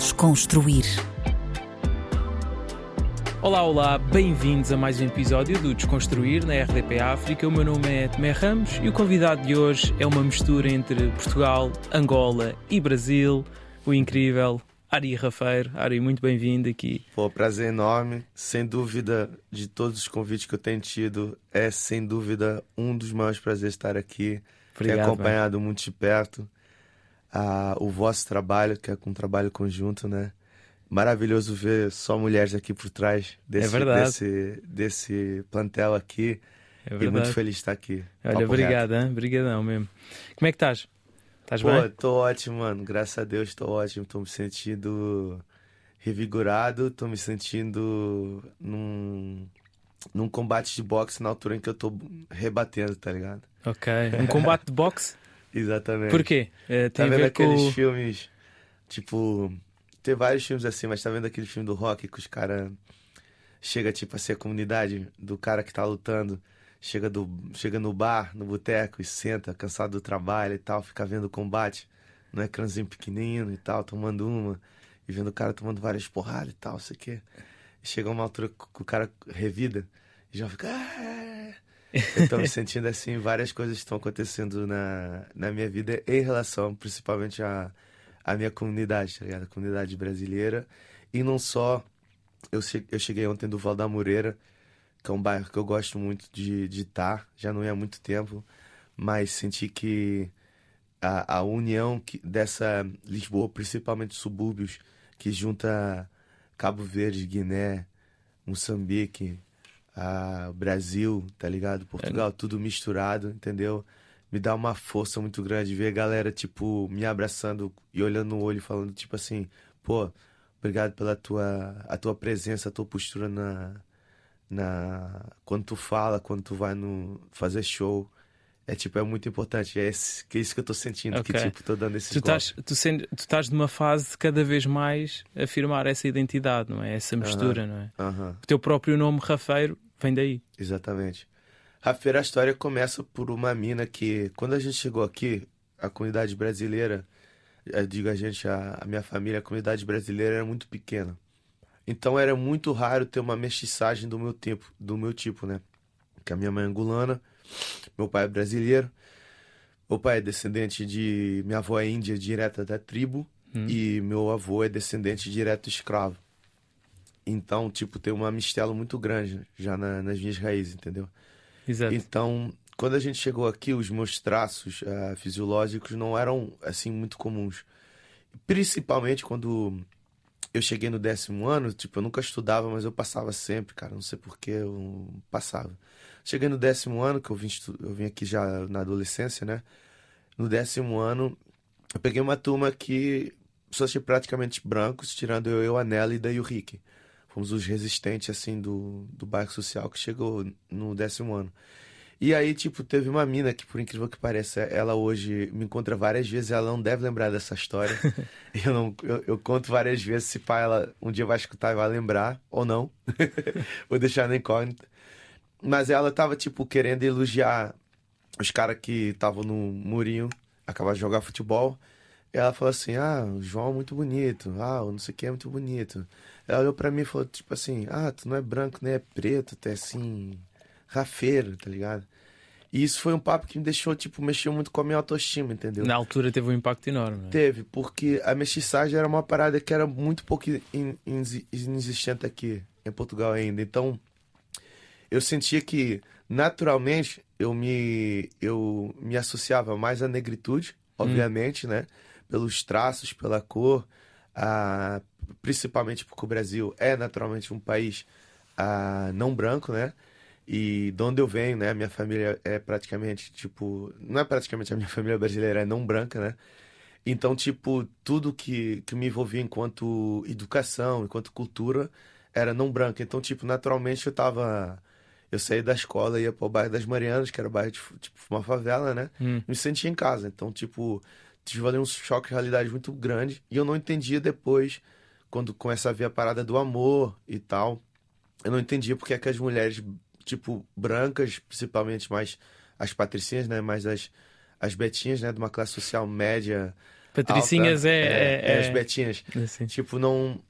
Desconstruir. Olá, olá, bem-vindos a mais um episódio do Desconstruir na RDP África. O meu nome é Tomé Ramos e o convidado de hoje é uma mistura entre Portugal, Angola e Brasil, o incrível Ari Rafeiro. Ari, muito bem-vindo aqui. Pô, prazer enorme. Sem dúvida, de todos os convites que eu tenho tido, é sem dúvida um dos maiores prazeres estar aqui. Obrigado, Ter acompanhado mano. muito de perto a, o vosso trabalho, que é um trabalho conjunto, né? Maravilhoso ver só mulheres aqui por trás desse, é desse, desse plantel aqui. É e muito feliz de estar aqui. Olha, obrigado, hein? Obrigadão mesmo. Como é que estás? Estás bem? tô ótimo, mano. Graças a Deus, tô ótimo. Tô me sentindo revigorado, tô me sentindo num, num combate de boxe na altura em que eu tô rebatendo, tá ligado? Ok. Um combate de boxe? Exatamente. Por quê? É, tem tá vendo aqueles com... filmes, tipo, tem vários filmes assim, mas tá vendo aquele filme do rock que os caras chega tipo a ser a comunidade do cara que tá lutando, chega do chega no bar, no boteco e senta, cansado do trabalho e tal, fica vendo o combate no ecrãzinho pequenino e tal, tomando uma e vendo o cara tomando várias porradas e tal, sei o quê. E chega uma altura que o cara revida e já fica ah! Eu tô me sentindo assim, várias coisas estão acontecendo na, na minha vida em relação principalmente a a minha comunidade, tá ligado? A comunidade brasileira. E não só. Eu, eu cheguei ontem do Val da Moreira, que é um bairro que eu gosto muito de estar, tá, já não é há muito tempo, mas senti que a, a união que, dessa Lisboa, principalmente subúrbios, que junta Cabo Verde, Guiné, Moçambique, a Brasil, tá ligado? Portugal, é. tudo misturado, entendeu? me dá uma força muito grande ver a galera, tipo, me abraçando e olhando no olho, falando, tipo assim, pô, obrigado pela tua, a tua presença, a tua postura na, na quando tu fala, quando tu vai no fazer show. É tipo, é muito importante. É, esse, que é isso que eu tô sentindo, okay. que tipo, tô dando esse tu estás, tu, sendo, tu estás numa fase de cada vez mais afirmar essa identidade, não é? Essa mistura, uh -huh. não é? Uh -huh. O teu próprio nome, Rafeiro, vem daí. Exatamente. A feira a história começa por uma mina que, quando a gente chegou aqui, a comunidade brasileira, eu digo a gente, a, a minha família, a comunidade brasileira era muito pequena. Então era muito raro ter uma mestiçagem do meu tipo, do meu tipo, né? Que a minha mãe é angolana, meu pai é brasileiro, meu pai é descendente de minha avó é índia direta da tribo hum. e meu avô é descendente direto escravo. Então, tipo, tem uma mistela muito grande já na, nas minhas raízes, entendeu? Exato. Então, quando a gente chegou aqui, os meus traços uh, fisiológicos não eram assim muito comuns. Principalmente quando eu cheguei no décimo ano, tipo, eu nunca estudava, mas eu passava sempre, cara. Não sei porquê, eu passava. Cheguei no décimo ano, que eu vim, eu vim aqui já na adolescência, né? No décimo ano, eu peguei uma turma que só tinha praticamente brancos, tirando eu, eu a Nela e o Rick fomos os resistentes, assim, do, do bairro social que chegou no décimo ano. E aí, tipo, teve uma mina que, por incrível que pareça, ela hoje me encontra várias vezes, ela não deve lembrar dessa história. eu, não, eu, eu, conto várias vezes, se pá, ela um dia vai escutar e vai lembrar, ou não. Vou deixar na incógnita. Mas ela tava, tipo, querendo elogiar os caras que estavam no murinho, acabaram de jogar futebol. E ela falou assim: Ah, o João é muito bonito. Ah, o não sei o que é muito bonito. Ela olhou pra mim e falou, tipo assim, ah, tu não é branco, nem é preto, tu é assim, rafeiro, tá ligado? E isso foi um papo que me deixou, tipo, mexeu muito com a minha autoestima, entendeu? Na altura teve um impacto enorme. Né? Teve, porque a mestiçagem era uma parada que era muito pouco inexistente aqui em Portugal ainda. Então, eu sentia que, naturalmente, eu me, eu me associava mais à negritude, obviamente, hum. né? Pelos traços, pela cor, a, principalmente porque o Brasil é naturalmente um país ah, não branco, né? E de onde eu venho, né? Minha família é praticamente, tipo, não é praticamente a minha família brasileira, é não branca, né? Então, tipo, tudo que, que me envolvia enquanto educação, enquanto cultura, era não branca. Então, tipo, naturalmente eu tava. Eu saí da escola, ia pro bairro das Marianas, que era o bairro de tipo, uma favela, né? Hum. Me sentia em casa. Então, tipo, tive ali um choque de realidade muito grande. E eu não entendia depois quando começa a ver a parada do amor e tal, eu não entendia porque é que as mulheres, tipo, brancas, principalmente mais as patricinhas, né, mais as, as betinhas, né, de uma classe social média, Patricinhas alta, é, é, é, é- as betinhas. Assim. Tipo, não,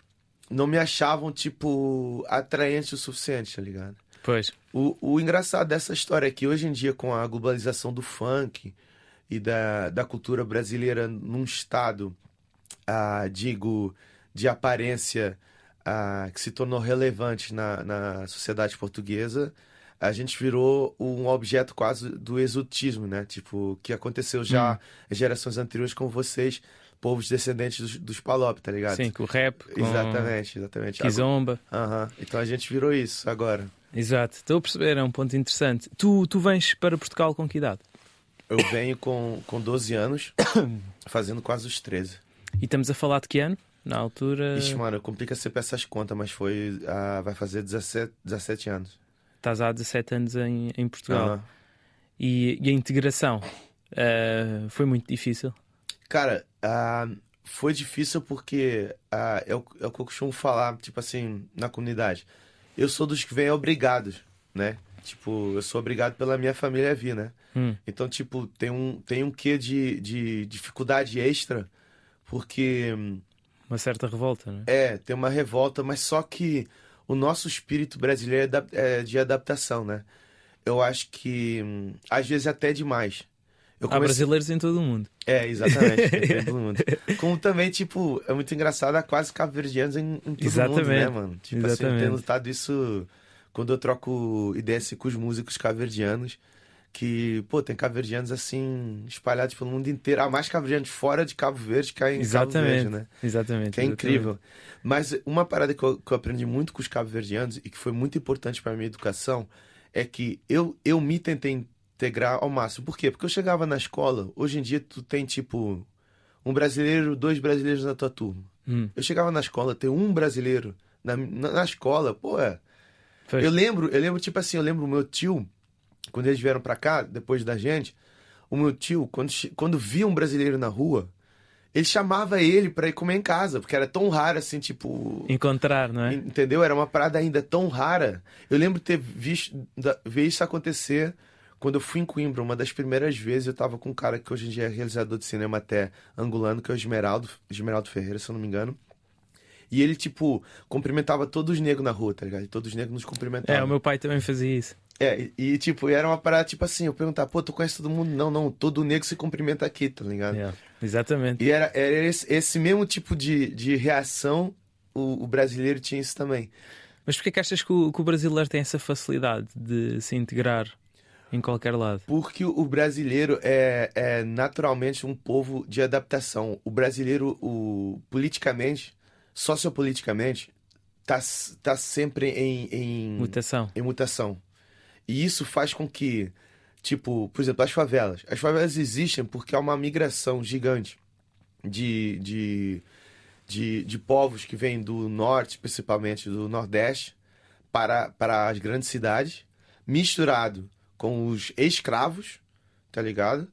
não me achavam, tipo, atraente o suficiente, tá ligado? Pois. O, o engraçado dessa história é que hoje em dia, com a globalização do funk e da, da cultura brasileira num estado, ah, digo, de aparência ah, que se tornou relevante na, na sociedade portuguesa, a gente virou um objeto quase do exotismo, né? Tipo, que aconteceu já em gerações anteriores com vocês, povos descendentes dos, dos Palop, tá ligado? Sim, com o rap, com Exatamente, exatamente. Kizomba. Aham. Então a gente virou isso agora. Exato. Estou a perceber, é um ponto interessante. Tu, tu vens para Portugal com que idade? Eu venho com, com 12 anos, fazendo quase os 13. E estamos a falar de que ano? Na altura. Ixi, mano, complica sempre essas contas, mas foi. ah, vai fazer 17, 17 anos. Estás há 17 anos em, em Portugal. E, e a integração eh, foi muito difícil. Cara, ah, foi difícil porque ah, é, o, é o que eu costumo falar, tipo assim, na comunidade. Eu sou dos que vêm obrigados, né? Tipo, eu sou obrigado pela minha família a vir, né? Hum. Então, tipo, tem um, tem um quê de, de dificuldade extra, porque. hum, Uma certa revolta, não é? Tem uma revolta, mas só que o nosso espírito brasileiro é é de adaptação, né? Eu acho que hum, às vezes até demais. Eu Há brasileiros em todo o mundo. É, exatamente. em todo mundo. Como também, tipo, é muito engraçado, há quase cabo-verdianos em, em todo mundo, Exatamente. né, mano? Tipo assim, eu Exatamente. tenho notado isso quando eu troco ideias assim, com os músicos cabo-verdianos, que, pô, tem cabo-verdianos assim, espalhados pelo mundo inteiro. Há mais cabo-verdianos fora de Cabo Verde que em Cabo Exatamente. Verde, né? Exatamente. Que é incrível. Mas uma parada que eu, que eu aprendi muito com os cabo-verdianos e que foi muito importante para minha educação é que eu, eu me tentei integrar ao máximo. Por quê? Porque eu chegava na escola, hoje em dia tu tem tipo um brasileiro, dois brasileiros na tua turma. Hum, Eu chegava na escola, ter um brasileiro na, na, na escola, pô, é. Eu lembro, eu lembro, tipo assim, eu lembro o meu tio, quando eles vieram pra cá, depois da gente, o meu tio, quando, quando via um brasileiro na rua, ele chamava ele pra ir comer em casa, porque era tão raro assim, tipo. Encontrar, não é? Entendeu? Era uma parada ainda tão rara. Eu lembro ter visto ver isso acontecer quando eu fui em Coimbra. Uma das primeiras vezes eu tava com um cara que hoje em dia é realizador de cinema até angolano, que é o Esmeraldo, Esmeraldo Ferreira, se eu não me engano. E ele, tipo, cumprimentava todos os negros na rua, tá ligado? E todos os negros nos cumprimentavam. É, o meu pai também fazia isso. É, e, tipo, era uma parada, tipo assim, eu perguntava, pô, tu conhece todo mundo? Não, não, todo negro se cumprimenta aqui, tá ligado? Yeah. Exatamente. E era, era esse, esse mesmo tipo de, de reação, o, o brasileiro tinha isso também. Mas porquê que achas que o, que o brasileiro tem essa facilidade de se integrar em qualquer lado? Porque o brasileiro é, é naturalmente um povo de adaptação. O brasileiro, o, politicamente, sociopoliticamente, tá, s- tá sempre em, em, Mutação. em mutação. E isso faz com que, tipo, por exemplo, as favelas. As favelas existem porque há uma migração gigante de, de, de, de povos que vêm do norte, principalmente do nordeste, para, para as grandes cidades, misturado com os escravos, tá ligado?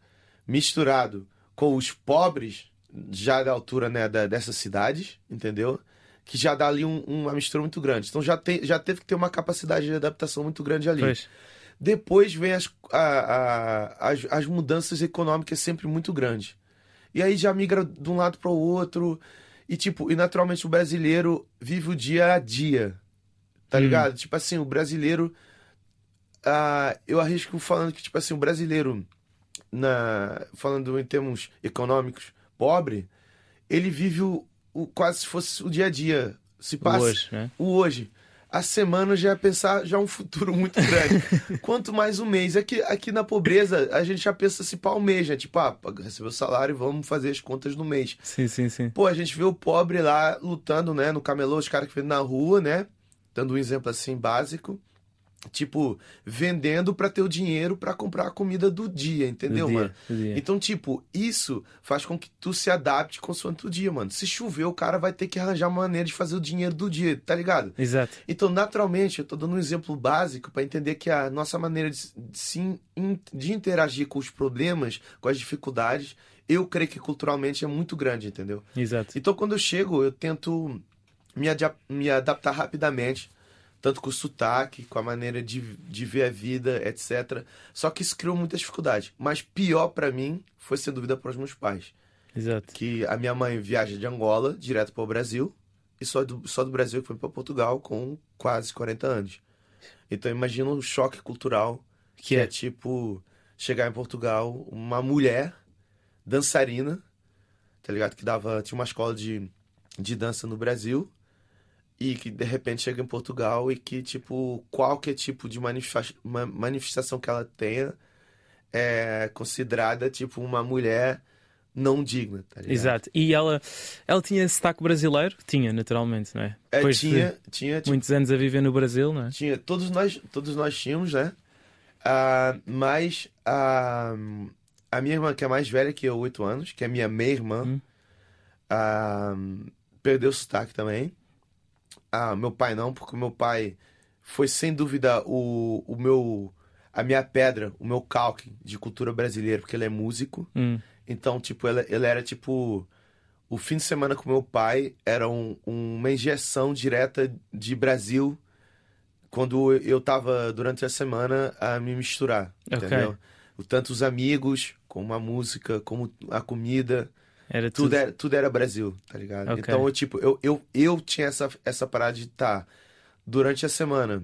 Misturado com os pobres, já da altura né, da, dessas cidades, entendeu? Que já dá ali um- uma mistura muito grande. Então já, tem, já teve que ter uma capacidade de adaptação muito grande ali. Pois. Depois vem as, a- a- as, as mudanças econômicas sempre muito grandes. E aí já migra de um lado para o outro. E tipo, e naturalmente o brasileiro vive o dia a dia. Tá Hum. ligado? Tipo assim, o brasileiro. ah, eu arrisco falando que, tipo assim, o brasileiro, na, falando em termos econômicos, pobre, ele vive o, o- quase se fosse o dia a dia. Se passa Hoje, né? o hoje. A semana já é pensar já um futuro muito grande. Quanto mais um mês. Aqui, aqui na pobreza, a gente já pensa se pá um mês, né? Tipo, ah, recebeu o salário e vamos fazer as contas no mês. Sim, sim, sim. Pô, a gente vê o pobre lá lutando, né? No camelô, os caras que vendem na rua, né? Dando um exemplo assim básico. Tipo, vendendo pra ter o dinheiro pra comprar a comida do dia, entendeu, Do mano? do dia. Então, tipo, isso faz com que tu se adapte consoante o dia, mano. Se chover, o cara vai ter que arranjar uma maneira de fazer o dinheiro do dia, tá ligado? Exato. Então, naturalmente, eu tô dando um exemplo básico para entender que a nossa maneira de, de, de interagir com os problemas, com as dificuldades, eu creio que culturalmente é muito grande, entendeu? Exato. Então, quando eu chego, eu tento me, me adaptar rapidamente, tanto com o sotaque, com a maneira de, de ver a vida, etc. Só que isso criou muita dificuldade. Mas pior para mim foi, sem dúvida, para os meus pais. Exato. Que a minha mãe viaja de Angola direto para o Brasil e só do, só do Brasil que foi para Portugal com quase 40 anos. Então imagina o choque cultural que, que é? é tipo chegar em Portugal uma mulher dançarina, tá ligado? Que dava tinha uma escola de, de dança no Brasil e que de repente chega em Portugal e que tipo qualquer tipo de manifestação que ela tenha é considerada tipo uma mulher não digna, tá? Exato. E ela, ela tinha sotaque brasileiro? Tinha, naturalmente, não é? é Depois tinha, tinha. Tipo, muitos anos a viver no Brasil, não é? Tinha. Todos nós, todos nós tínhamos, né? Uh, mas uh, a minha irmã, que é mais velha que eu, oito anos, que é minha meia-irmã, hum. uh, perdeu o sotaque também. Ah, meu pai não, porque meu pai foi sem dúvida o, o meu a minha pedra, o meu calque de cultura brasileira, porque ele é músico. Hum. Então, tipo, ele, ele era tipo. O fim de semana com meu pai era um, uma injeção direta de Brasil quando eu tava durante a semana a me misturar. Okay. Entendeu? Tanto os amigos, como a música, como a comida. Era tudo... Tudo, era, tudo era Brasil, tá ligado? Okay. Então, eu, tipo, eu, eu, eu tinha essa, essa parada de estar tá, durante a semana.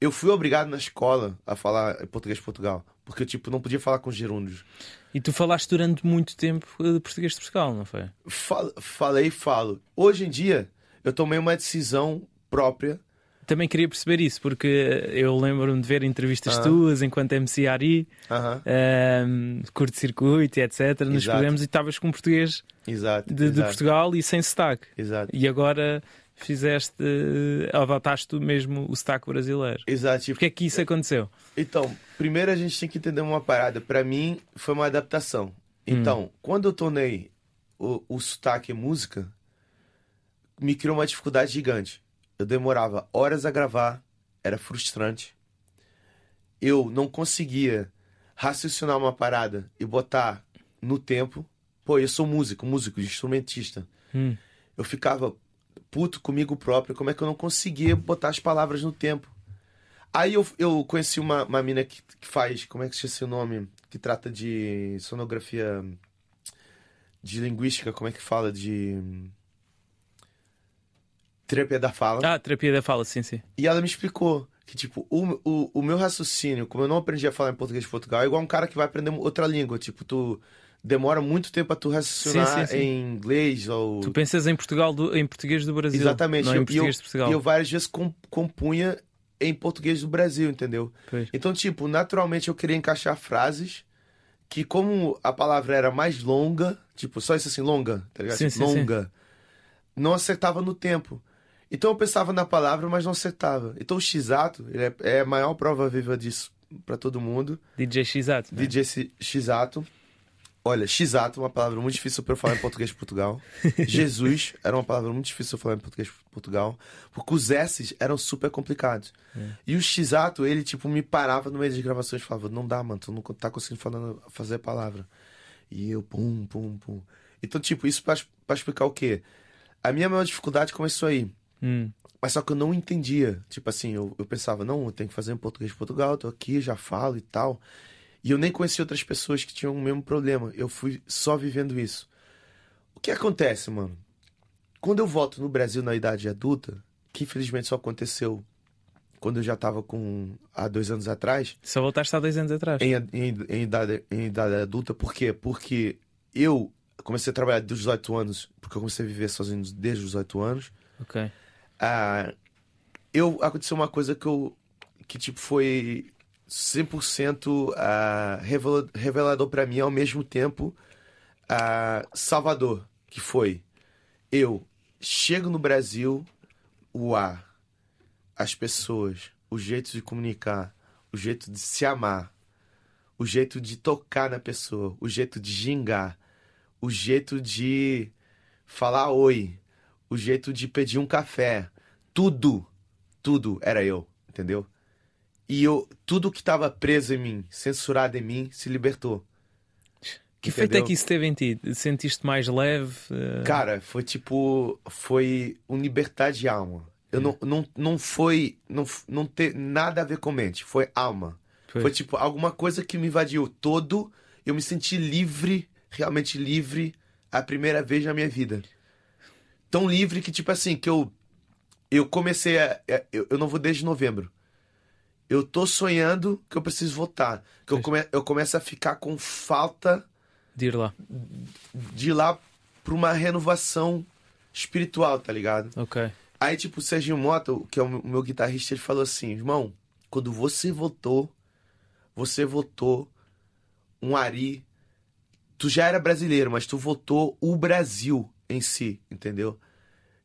Eu fui obrigado na escola a falar português de Portugal. Porque eu, tipo, não podia falar com gerúndios. E tu falaste durante muito tempo de português de Portugal, não foi? Fal falei e falo. Hoje em dia, eu tomei uma decisão própria. Também queria perceber isso, porque eu lembro-me de ver entrevistas uh -huh. tuas enquanto MC Ari, uh -huh. um, curto-circuito, etc. Nos programas e estavas com português exato, de, exato. de, Portugal e sem sotaque. Exato. E agora fizeste, adotaste mesmo o sotaque brasileiro. Exato. Porquê é que isso aconteceu? Então, primeiro a gente tem que entender uma parada. Para mim, foi uma adaptação. Então, hum. quando eu tornei o, o sotaque em música, me criou uma dificuldade gigante. Eu demorava horas a gravar, era frustrante. Eu não conseguia raciocinar uma parada e botar no tempo. Pô, eu sou músico, músico, instrumentista. Hum. Eu ficava puto comigo próprio, como é que eu não conseguia botar as palavras no tempo. Aí eu, eu conheci uma, uma mina que, que faz, como é que se chama o nome? Que trata de sonografia de linguística, como é que fala? De. Terapia da fala. Ah, terapia da fala, sim, sim. E ela me explicou que, tipo, o, o, o meu raciocínio, como eu não aprendi a falar em português de Portugal, é igual um cara que vai aprender outra língua. Tipo, tu demora muito tempo a tu raciocinar sim, sim, sim. em inglês ou... Tu pensas em, Portugal do, em português do Brasil, Exatamente. não em português eu, de Portugal. E eu várias vezes compunha em português do Brasil, entendeu? Pois. Então, tipo, naturalmente eu queria encaixar frases que como a palavra era mais longa, tipo, só isso assim, longa, tá ligado? Tipo, longa, não acertava no tempo. Então eu pensava na palavra, mas não acertava. Então o X-Ato, ele é, é a maior prova viva disso para todo mundo. DJ X-Ato. Né? DJ X-Ato. Olha, X-Ato, uma palavra muito difícil para eu falar em português de Portugal. Jesus era uma palavra muito difícil para falar em português de Portugal, porque os S's eram super complicados. É. E o X-Ato, ele tipo me parava no meio das gravações e falava: "Não dá, mano, tu não tá conseguindo falar, fazer a palavra". E eu pum, pum, pum. Então, tipo, isso para explicar o quê? A minha maior dificuldade começou aí. Hum. Mas só que eu não entendia. Tipo assim, eu, eu pensava, não, eu tenho que fazer em português de Portugal, tô aqui, já falo e tal. E eu nem conheci outras pessoas que tinham o mesmo problema. Eu fui só vivendo isso. O que acontece, mano? Quando eu volto no Brasil na idade adulta, que infelizmente só aconteceu quando eu já tava com. há dois anos atrás. Só voltaste há dois anos atrás? Em, em, em, idade, em idade adulta, por quê? Porque eu comecei a trabalhar dos 18 anos, porque eu comecei a viver sozinho desde os 18 anos. Ok. Ah, eu aconteceu uma coisa que eu. que tipo foi 100% uh, revelador para mim ao mesmo tempo uh, Salvador, que foi eu chego no Brasil, o ar, as pessoas, o jeito de comunicar, o jeito de se amar, o jeito de tocar na pessoa, o jeito de gingar, o jeito de falar oi, o jeito de pedir um café, tudo, tudo era eu, entendeu? E eu, tudo que estava preso em mim, censurado em mim, se libertou. Que efeito é que isso teve em ti? Sentiste mais leve? Uh... Cara, foi tipo. Foi um libertar de alma. Eu é. não, não, não foi. Não, não ter nada a ver com mente. Foi alma. Foi. foi tipo alguma coisa que me invadiu todo. Eu me senti livre, realmente livre, a primeira vez na minha vida. Tão livre que, tipo assim, que eu. Eu comecei a. Eu, eu não vou desde novembro. Eu tô sonhando que eu preciso votar. Que eu, come, eu começo a ficar com falta. De ir lá. De ir lá pra uma renovação espiritual, tá ligado? Ok. Aí, tipo, o Serginho Mota, que é o meu guitarrista, ele falou assim: irmão, quando você votou, você votou um Ari. Tu já era brasileiro, mas tu votou o Brasil em si, entendeu?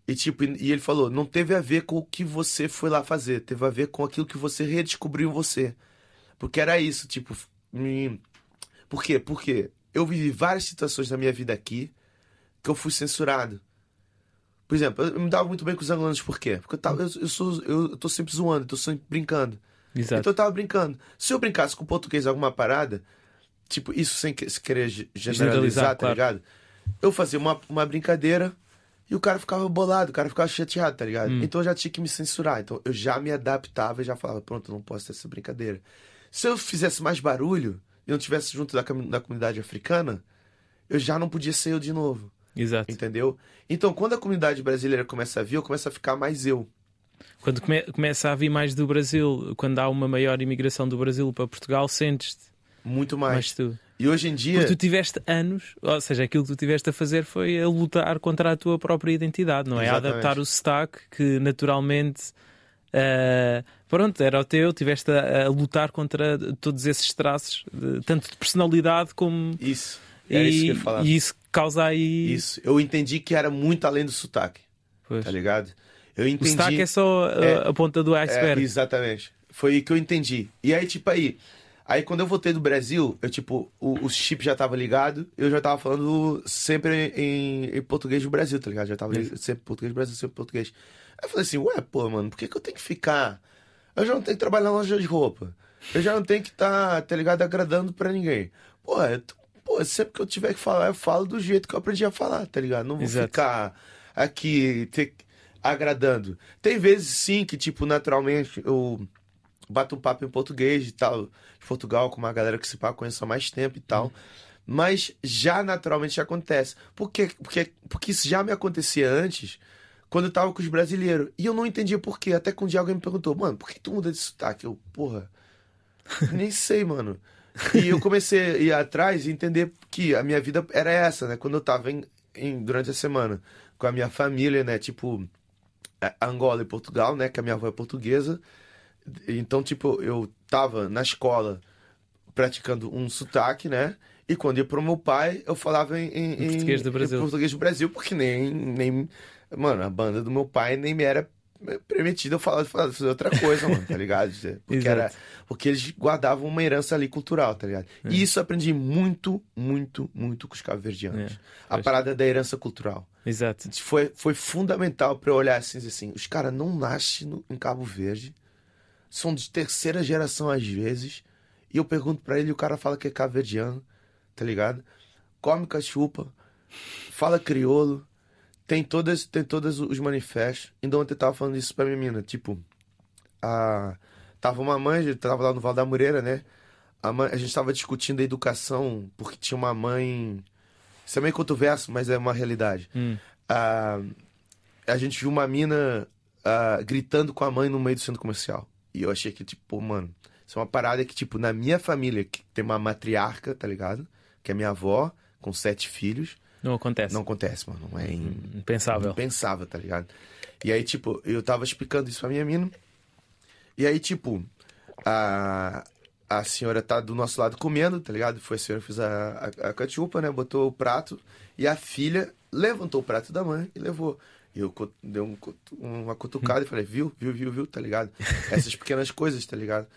E tipo, e ele falou, não teve a ver com o que você foi lá fazer, teve a ver com aquilo que você redescobriu em você. Porque era isso, tipo, me... por quê? Porque eu vivi várias situações na minha vida aqui que eu fui censurado. Por exemplo, eu me dava muito bem com os angolanos, por quê? Porque eu, tava, eu, eu, sou, eu, eu tô sempre zoando, tô sempre brincando. Exato. Então eu tava brincando. Se eu brincasse com português alguma parada, tipo, isso sem querer generalizar, generalizar tá claro. ligado? Eu fazia uma, uma brincadeira e o cara ficava bolado, o cara ficava chateado, tá ligado? Hum. Então eu já tinha que me censurar. Então eu já me adaptava e já falava, pronto, não posso ter essa brincadeira. Se eu fizesse mais barulho e não tivesse junto da, da comunidade africana, eu já não podia ser eu de novo. Exato. Entendeu? Então quando a comunidade brasileira começa a vir, eu começo a ficar mais eu. Quando come, começa a vir mais do Brasil, quando há uma maior imigração do Brasil para Portugal, sentes-te muito mais. mais tu. E hoje em dia. Porque tu tiveste anos, ou seja, aquilo que tu tiveste a fazer foi a lutar contra a tua própria identidade, não é? Exatamente. A adaptar o sotaque que naturalmente. Uh, pronto, era o teu, tiveste a, a, lutar contra todos esses traços, de, tanto de personalidade como. Isso. É e, isso que eu falar. E isso causa aí. Isso. Eu entendi que era muito além do sotaque. Pois. Tá ligado? Eu entendi. O sotaque é só a, é, a ponta do iceberg. É, exatamente. Foi que eu entendi. E aí, tipo, aí. Aí quando eu voltei do Brasil, eu tipo, o, o chip já tava ligado, eu já tava falando sempre em, em português do Brasil, tá ligado? Já tava sempre português do Brasil, sempre português. Aí eu falei assim, ué, pô, mano, por que, que eu tenho que ficar? Eu já não tenho que trabalhar na loja de roupa. Eu já não tenho que estar, tá, tá ligado, agradando pra ninguém. Pô, eu, pô, sempre que eu tiver que falar, eu falo do jeito que eu aprendi a falar, tá ligado? Não vou Exato. ficar aqui ter, agradando. Tem vezes sim que, tipo, naturalmente eu bato um papo em português e tal, Portugal, com uma galera que se pá conheço há mais tempo e tal. Uhum. Mas já naturalmente acontece. Por quê? Porque, porque isso já me acontecia antes, quando eu tava com os brasileiros. E eu não entendia por quê. Até que um dia alguém me perguntou, mano, por que tu muda de sotaque? Eu, porra, nem sei, mano. E eu comecei a ir atrás e entender que a minha vida era essa, né? Quando eu tava em, em, durante a semana com a minha família, né? Tipo, Angola e Portugal, né? Que a minha avó é portuguesa. Então, tipo, eu tava na escola praticando um sotaque, né? E quando ia pro meu pai, eu falava em, em, português do Brasil. Em português do Brasil, porque nem, nem. Mano, a banda do meu pai nem me era permitido eu falar, fazer outra coisa, mano, tá ligado? Porque, era, porque eles guardavam uma herança ali cultural, tá ligado? É. E isso eu aprendi muito, muito, muito com os cabo-verdianos. É. A parada da herança cultural. Exato. Foi, foi fundamental para eu olhar assim, assim, os caras não nascem no, em Cabo Verde são de terceira geração às vezes. E eu pergunto para ele e o cara fala que é caverdiano, tá ligado? Come cachupa, fala crioulo, tem todas, tem todos os manifestos. Ainda ontem eu tava falando isso pra minha menina, tipo, a... tava uma mãe, tava lá no Val da Moreira, né? A, mãe, a gente tava discutindo a educação, porque tinha uma mãe. Isso é meio controverso, mas é uma realidade. Hum. A, a gente viu uma mina gritando com a mãe no meio do centro comercial. E eu achei que, tipo, mano, isso é uma parada que, tipo, na minha família, que tem uma matriarca, tá ligado? Que é minha avó, com sete filhos. Não acontece. Não acontece, mano. Não é impensável. Impensável, tá ligado? E aí, tipo, eu tava explicando isso pra minha mina. E aí, tipo, a, a senhora tá do nosso lado comendo, tá ligado? Foi a senhora que fez a, a, a cachupa, né? Botou o prato. E a filha levantou o prato da mãe e levou. Eu dei um, uma cutucada e falei, viu, viu, viu, viu, tá ligado? Essas pequenas coisas, tá ligado?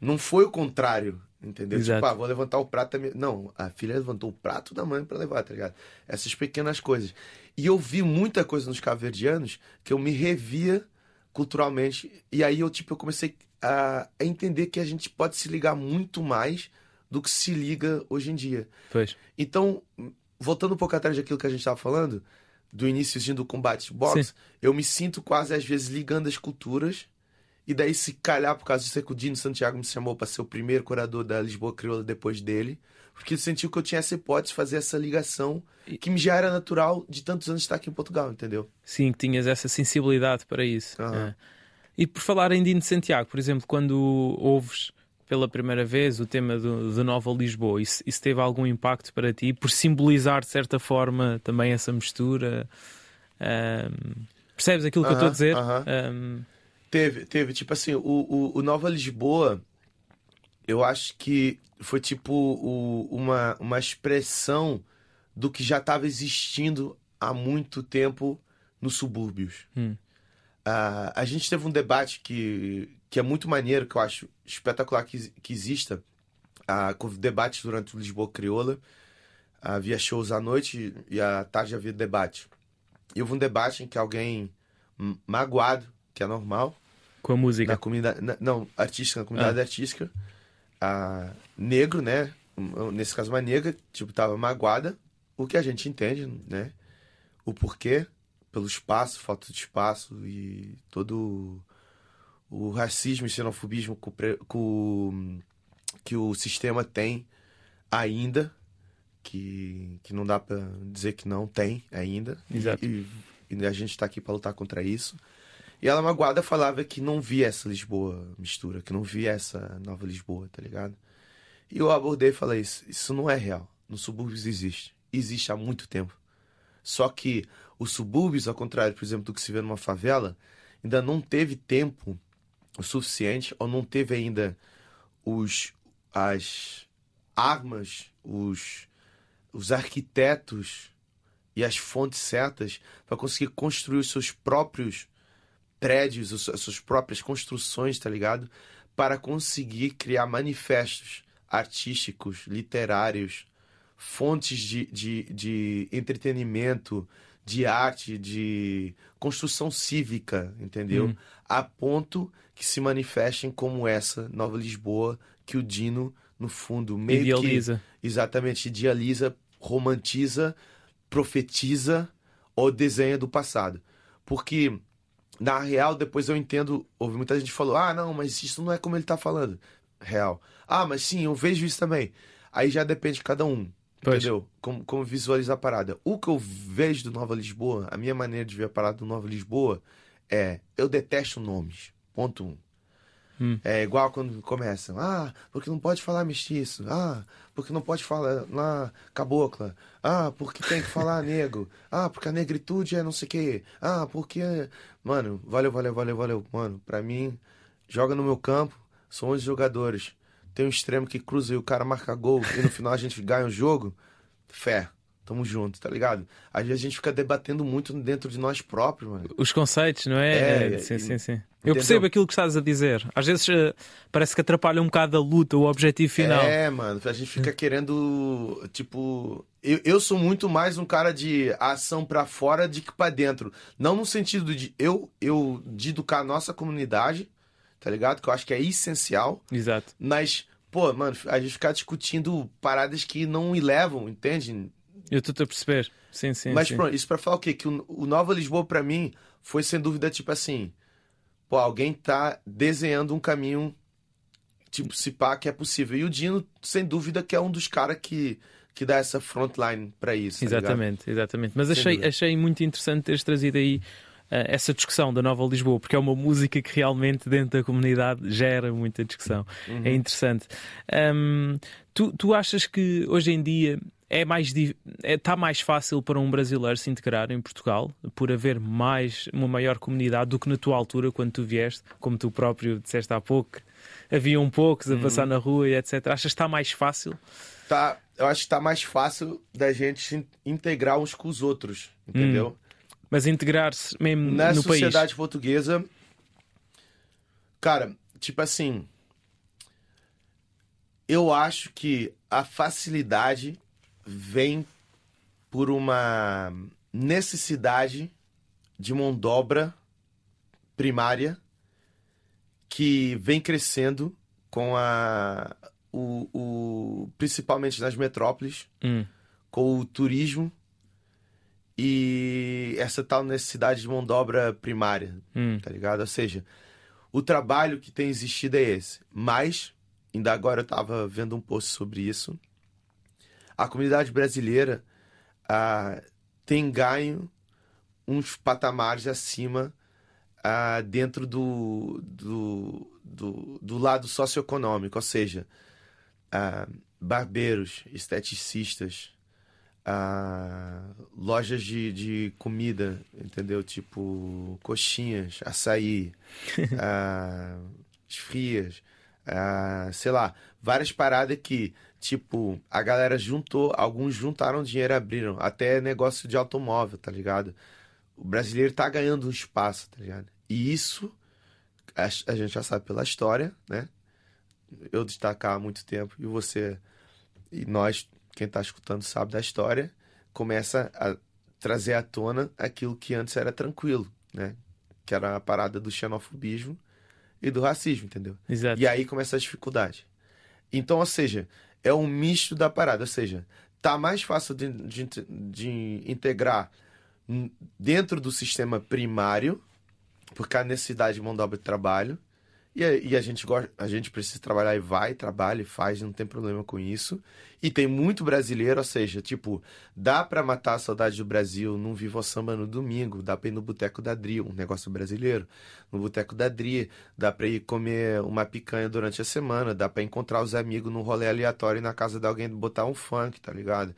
Não foi o contrário, entendeu? Exato. Tipo, ah, vou levantar o prato da minha... Não, a filha levantou o prato da mãe para levar, tá ligado? Essas pequenas coisas. E eu vi muita coisa nos caverdianos que eu me revia culturalmente. E aí eu, tipo, eu comecei a, a entender que a gente pode se ligar muito mais do que se liga hoje em dia. Pois. Então, voltando um pouco atrás daquilo que a gente estava falando, do iníciozinho do combate box, Sim. eu me sinto quase às vezes ligando as culturas E daí, se calhar, por causa disso, é que o Dino Santiago me chamou para ser o primeiro curador da Lisboa Crioula depois dele. Porque sentiu que eu tinha essa hipótese de fazer essa ligação que me já era natural de tantos anos estar aqui em Portugal, entendeu? Sim, que tinhas essa sensibilidade para isso. Aham. É. E por falar em Dino Santiago, por exemplo, quando ouves pela primeira vez o tema do, do Nova Lisboa, isso, isso teve algum impacto para ti? Por simbolizar, de certa forma, também essa mistura? Ahm, percebes aquilo que eu estou a dizer? aham. Ahm, Teve, teve. Tipo assim, o, o, o Nova Lisboa, eu acho que foi tipo o- uma, uma expressão do que já estava existindo há muito tempo nos subúrbios. Hum. Ah, a gente teve um debate que, que é muito maneiro, que eu acho espetacular que, que exista. Ah, com debates durante o Lisboa Crioula. Havia shows à noite e à tarde havia debate. E houve um debate em que alguém magoado, que é normal, com a música. na comunidade. na- não, artística, na comunidade artística. A, negro, né? Nesse caso, uma negra, tipo, tava magoada. O que a gente entende, né? O porquê, pelo espaço, falta de espaço e todo o racismo e xenofobismo que o, sistema tem ainda. Que, que não dá pra dizer que não tem ainda. Exato. E, e a gente tá aqui pra lutar contra isso. E ela magoada falava que não via essa Lisboa mistura, que não via essa nova Lisboa, tá ligado? E eu abordei e falei, isso, isso não é real. Nos subúrbios existe. Existe há muito tempo. Só que os subúrbios, ao contrário, por exemplo, do que se vê numa favela, ainda não teve tempo o suficiente, ou não teve ainda os, as armas, os, os arquitetos e as fontes certas para conseguir construir os seus próprios prédios, os- as suas próprias construções, tá ligado? Para conseguir criar manifestos artísticos, literários, fontes de, de, de entretenimento, de arte, de construção cívica, entendeu? Hum. A ponto que se manifestem como essa Nova Lisboa que o Dino, no fundo, meio Idealiza. que exatamente idealiza, romantiza, profetiza ou desenha do passado. Porque na real, depois eu entendo, houve muita gente que falou: "Ah, não, mas isso não é como ele tá falando". Real. Ah, mas sim, eu vejo isso também. Aí já depende de cada um. Pois. Entendeu? Como, como visualizar a parada. O que eu vejo do Nova Lisboa, a minha maneira de ver a parada do Nova Lisboa é: eu detesto nomes. Ponto um. Hum. É igual quando começam, ah, porque não pode falar mestiço, ah, porque não pode falar lá cabocla, ah, porque tem que falar negro, ah, porque a negritude é não sei o quê, ah, porque. Mano, valeu, valeu, valeu, valeu. Mano, pra mim, joga no meu campo, são 11 jogadores. Tem um extremo que cruza e o cara marca gol e no final a gente ganha o jogo. Fé, tamo junto, tá ligado? Às vezes a gente fica debatendo muito dentro de nós próprios, mano. Os conceitos, não é? É, sim, e- sim, sim. Eu entendeu? percebo aquilo que estás a dizer. Às vezes eh, parece que atrapalha um bocado a luta, o objetivo final. É, mano, a gente fica querendo, tipo, eu, eu sou muito mais um cara de ação pra fora do que pra dentro. Não no sentido de eu eu de educar a nossa comunidade, tá ligado? Que eu acho que é essencial, Exato. mas pô, mano, a gente ficar discutindo paradas que não me levam, entende? Eu estou a perceber. Sim, sim. Mas sim. pronto, isso pra falar o quê? Que o, o Nova Lisboa pra mim foi sem dúvida tipo assim, pô, alguém tá desenhando um caminho tipo se pá que é possível. E o Dino, sem dúvida, que é um dos caras que que dá essa frontline pra isso. tá? Exatamente, exatamente. Mas Sem achei, dúvida. achei muito interessante teres trazido aí eh, essa discussão da Nova Lisboa, porque é uma música que realmente dentro da comunidade gera muita discussão. Uhum. É interessante. Ahm, tu, tu achas que hoje em dia é mais di- é, está mais fácil para um brasileiro se integrar em Portugal por haver mais uma maior comunidade do que na tua altura quando tu vieste, como tu próprio disseste há pouco, haviam poucos a Uhum. passar na rua e etc. Achas que está mais fácil? Tá, eu acho que tá mais fácil da gente in- integrar uns com os outros, entendeu? Mas integrar-se mesmo Na Hum, no país? sociedade portuguesa, cara, tipo assim, eu acho que a facilidade vem por uma necessidade de mão de obra primária que vem crescendo com a o, o principalmente nas metrópoles Hum. com o turismo e essa tal necessidade de mão de obra primária, Hum. tá ligado? Ou seja, o trabalho que tem existido é esse. Mas, ainda agora eu estava vendo um post sobre isso. A comunidade brasileira ah, tem ganho uns patamares acima ah, dentro do, do, do, do, lado socioeconômico, ou seja, ah, barbeiros, esteticistas, lojas de, de comida, entendeu? Tipo coxinhas, açaí, esfrias, sei lá, várias paradas que, tipo, a galera juntou, alguns juntaram dinheiro e abriram, até negócio de automóvel, tá ligado? O brasileiro tá ganhando um espaço, tá ligado? E isso a, a gente já sabe pela história, né? Eu destacar há muito tempo e você e nós quem está escutando sabe da história, começa a trazer à tona aquilo que antes era tranquilo, né? Que era a parada do xenofobismo e do racismo, entendeu? Exato. E aí começa a dificuldade. Então, ou seja, é um misto da parada, ou seja, tá mais fácil de, de, de integrar dentro do sistema primário, porque há necessidade de mão de obra de trabalho, e a, e a gente gosta, a gente precisa trabalhar e vai, trabalha e faz, não tem problema com isso. E tem muito brasileiro, ou seja, tipo, dá para matar a saudade do Brasil num Vivo Samba no domingo, dá pra ir no Boteco da Dri, um negócio brasileiro. No Boteco da Dri, dá pra ir comer uma picanha durante a semana, dá pra encontrar os amigos num rolê aleatório na casa de alguém botar um funk, tá ligado?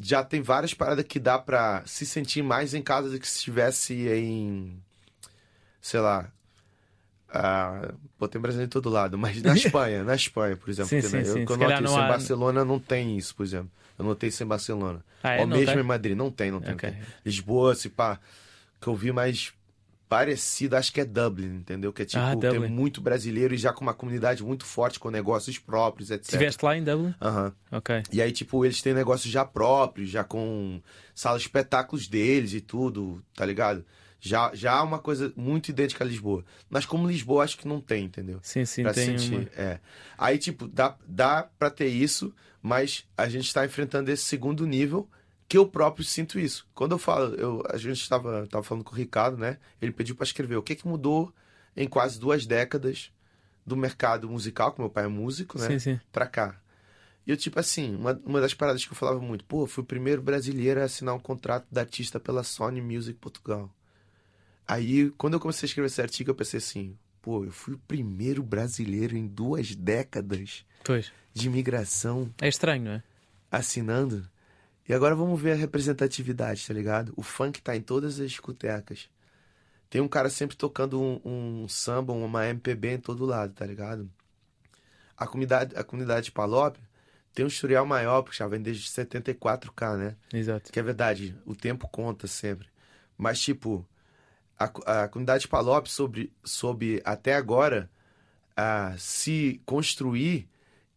Já tem várias paradas que dá pra se sentir mais em casa do que se estivesse em, sei lá, ah, pô, tem brasileiro em todo lado, mas na Espanha, na Espanha, por exemplo. Sim, sim, né? sim. Eu, quando eu notei há... em Barcelona, não tem isso, por exemplo. Eu notei isso em Barcelona. Ah, é? Ou não mesmo tem? em Madrid, não tem, não tem. Okay. Não tem. Lisboa, se pá, que eu vi mais parecido, acho que é Dublin, entendeu? Que é tipo, Ah, tem muito brasileiro e já com uma comunidade muito forte, com negócios próprios, etc. Estiveste lá em Dublin? Aham. Ok. E aí, tipo, eles têm negócios já próprios, já com salas de espetáculos deles e tudo, tá ligado? Já, já há uma coisa muito idêntica a Lisboa. Mas como Lisboa, acho que não tem, entendeu? Sim, sim, pra tem sentir. É. Aí, tipo, dá, dá pra ter isso, mas a gente tá enfrentando esse segundo nível que eu próprio sinto isso. Quando eu falo, eu, a gente estava tava falando com o Ricardo, né? Ele pediu para escrever o que, que mudou em quase duas décadas do mercado musical, que meu pai é músico, né? Sim, sim. Pra cá. E eu, tipo assim, uma, uma das paradas que eu falava muito, pô, fui o primeiro brasileiro a assinar um contrato da artista pela Sony Music Portugal. Aí, quando eu comecei a escrever esse artigo, eu pensei assim, pô, eu fui o primeiro brasileiro em duas décadas Pois. de imigração É estranho, é? assinando. E agora vamos ver a representatividade, tá ligado? O funk tá em todas as discotecas. Tem um cara sempre tocando um, um samba, uma MPB em todo lado, tá ligado? A comunidade, a comunidade de Palop tem um historial maior, porque já vem desde 74k, né? Exato. Que é verdade, o tempo conta sempre. Mas, tipo, a, a comunidade de Palop sobre, soube até agora a se construir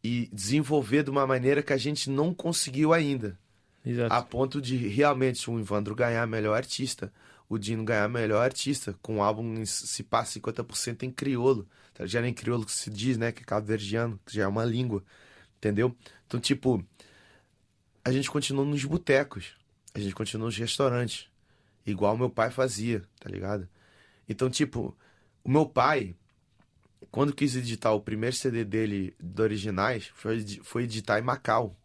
e desenvolver de uma maneira que a gente não conseguiu ainda. Exato. A ponto de realmente o Ivandro ganhar melhor artista, o Dino ganhar melhor artista, com um álbum se passa 50% em crioulo. Tá? Já nem crioulo que se diz, né? Que é cabo-verdiano, que já é uma língua. Entendeu? Então, tipo, a gente continua nos botecos, a gente continua nos restaurantes, igual meu pai fazia, tá ligado? Então, tipo, o meu pai, quando quis editar o primeiro CD dele, do Originais, foi, foi editar em Macau.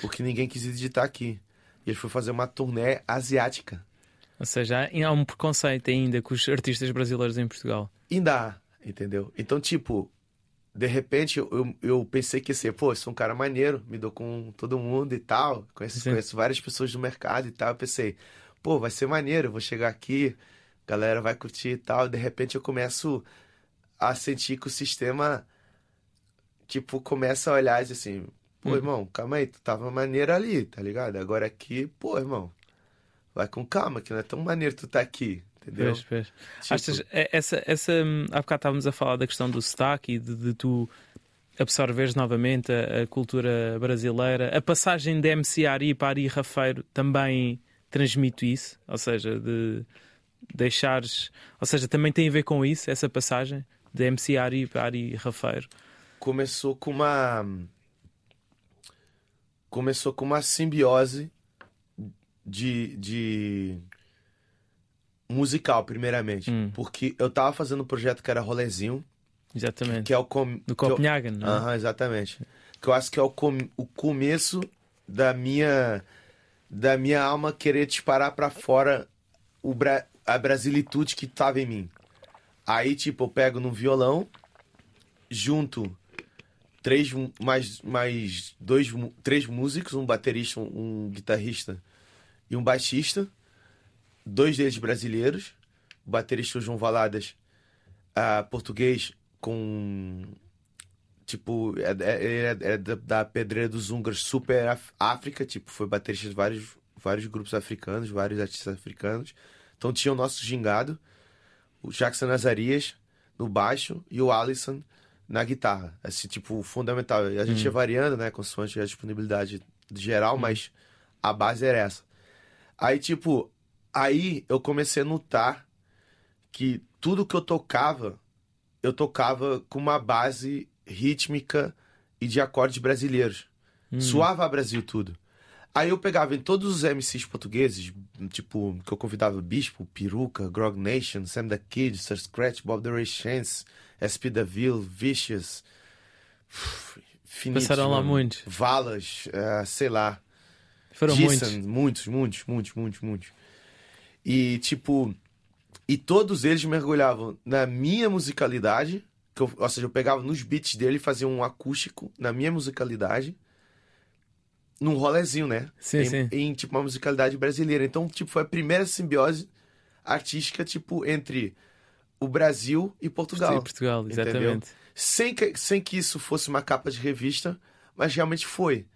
Porque ninguém quis editar aqui. E ele foi fazer uma turnê asiática. Ou seja, há um preconceito ainda com os artistas brasileiros em Portugal. Ainda há, entendeu? Então, tipo, de repente eu, eu, pensei que ser, pô, sou um cara maneiro, me dou com todo mundo e tal. Conheço, Sim. conheço várias pessoas do mercado e tal. Eu pensei, pô, vai ser maneiro, vou chegar aqui, galera vai curtir e tal. E de repente eu começo a sentir que o sistema, tipo, começa a olhar assim, pô, Uhum. irmão, calma aí, tu tava maneiro ali, tá ligado? Agora aqui, pô, irmão, vai com calma, que não é tão maneiro tu tá aqui, entendeu? Pois, pois. Tipo, Achas, é- essa, essa, hum, há bocado estávamos a falar da questão do sotaque e de, de tu absorveres novamente a, a cultura brasileira. A passagem de MC Ari para Ari Rafeiro também transmite isso? Ou seja, de deixares. Ou seja, também tem a ver com isso, essa passagem de MC Ari para Ari Rafeiro. começou com uma começou com uma simbiose de, de Musical, primeiramente. Hum. Porque eu tava fazendo um projeto que era Rolezinho, Exatamente. que é o... Com... Do eu- Copenhagen, não é? Aham, exatamente. Que eu acho que é o, com- o começo da minha da minha alma querer disparar pra fora o bra... a brasilitude que tava em mim. Aí, tipo, eu pego no violão, junto três mais mais dois três músicos, um baterista, um, um guitarrista e um baixista, dois deles brasileiros, o baterista João Valadas, ah, português com tipo é, é, é- é da, Pedreira dos Húngaros Super África, tipo foi baterista de vários vários grupos africanos, vários artistas africanos. Então tinha o nosso gingado, o Jackson Nazarias no baixo e o Alisson na guitarra. Assim, tipo, fundamental. E a gente ia variando, né, consoante a disponibilidade geral, mas a base era essa. Aí, tipo, aí eu comecei a notar que tudo que eu tocava, eu tocava com uma base rítmica e de acordes brasileiros. Suava a Brasil tudo. Aí eu pegava em todos os MCs portugueses, tipo, que eu convidava Bispo, Peruca, Grog Nation, Sam the Kid, Sir Scratch, Bob the Ray Chance, SP Daville, Vicious, Finitos, Passaram lá muitos. Valas, eh, sei lá. Foram Jason, muitos. muitos, muitos, muitos, muitos, muitos. E, tipo, e todos eles mergulhavam na minha musicalidade, que eu, ou seja, eu pegava nos beats dele e fazia um acústico na minha musicalidade, num rolezinho, né? Sim, em, sim. em, tipo, uma musicalidade brasileira. Então, tipo, foi a primeira simbiose artística, tipo, entre o Brasil e Portugal. Sim, Portugal, entendeu? exatamente. Sem que, sem que isso fosse uma capa de revista, mas realmente foi,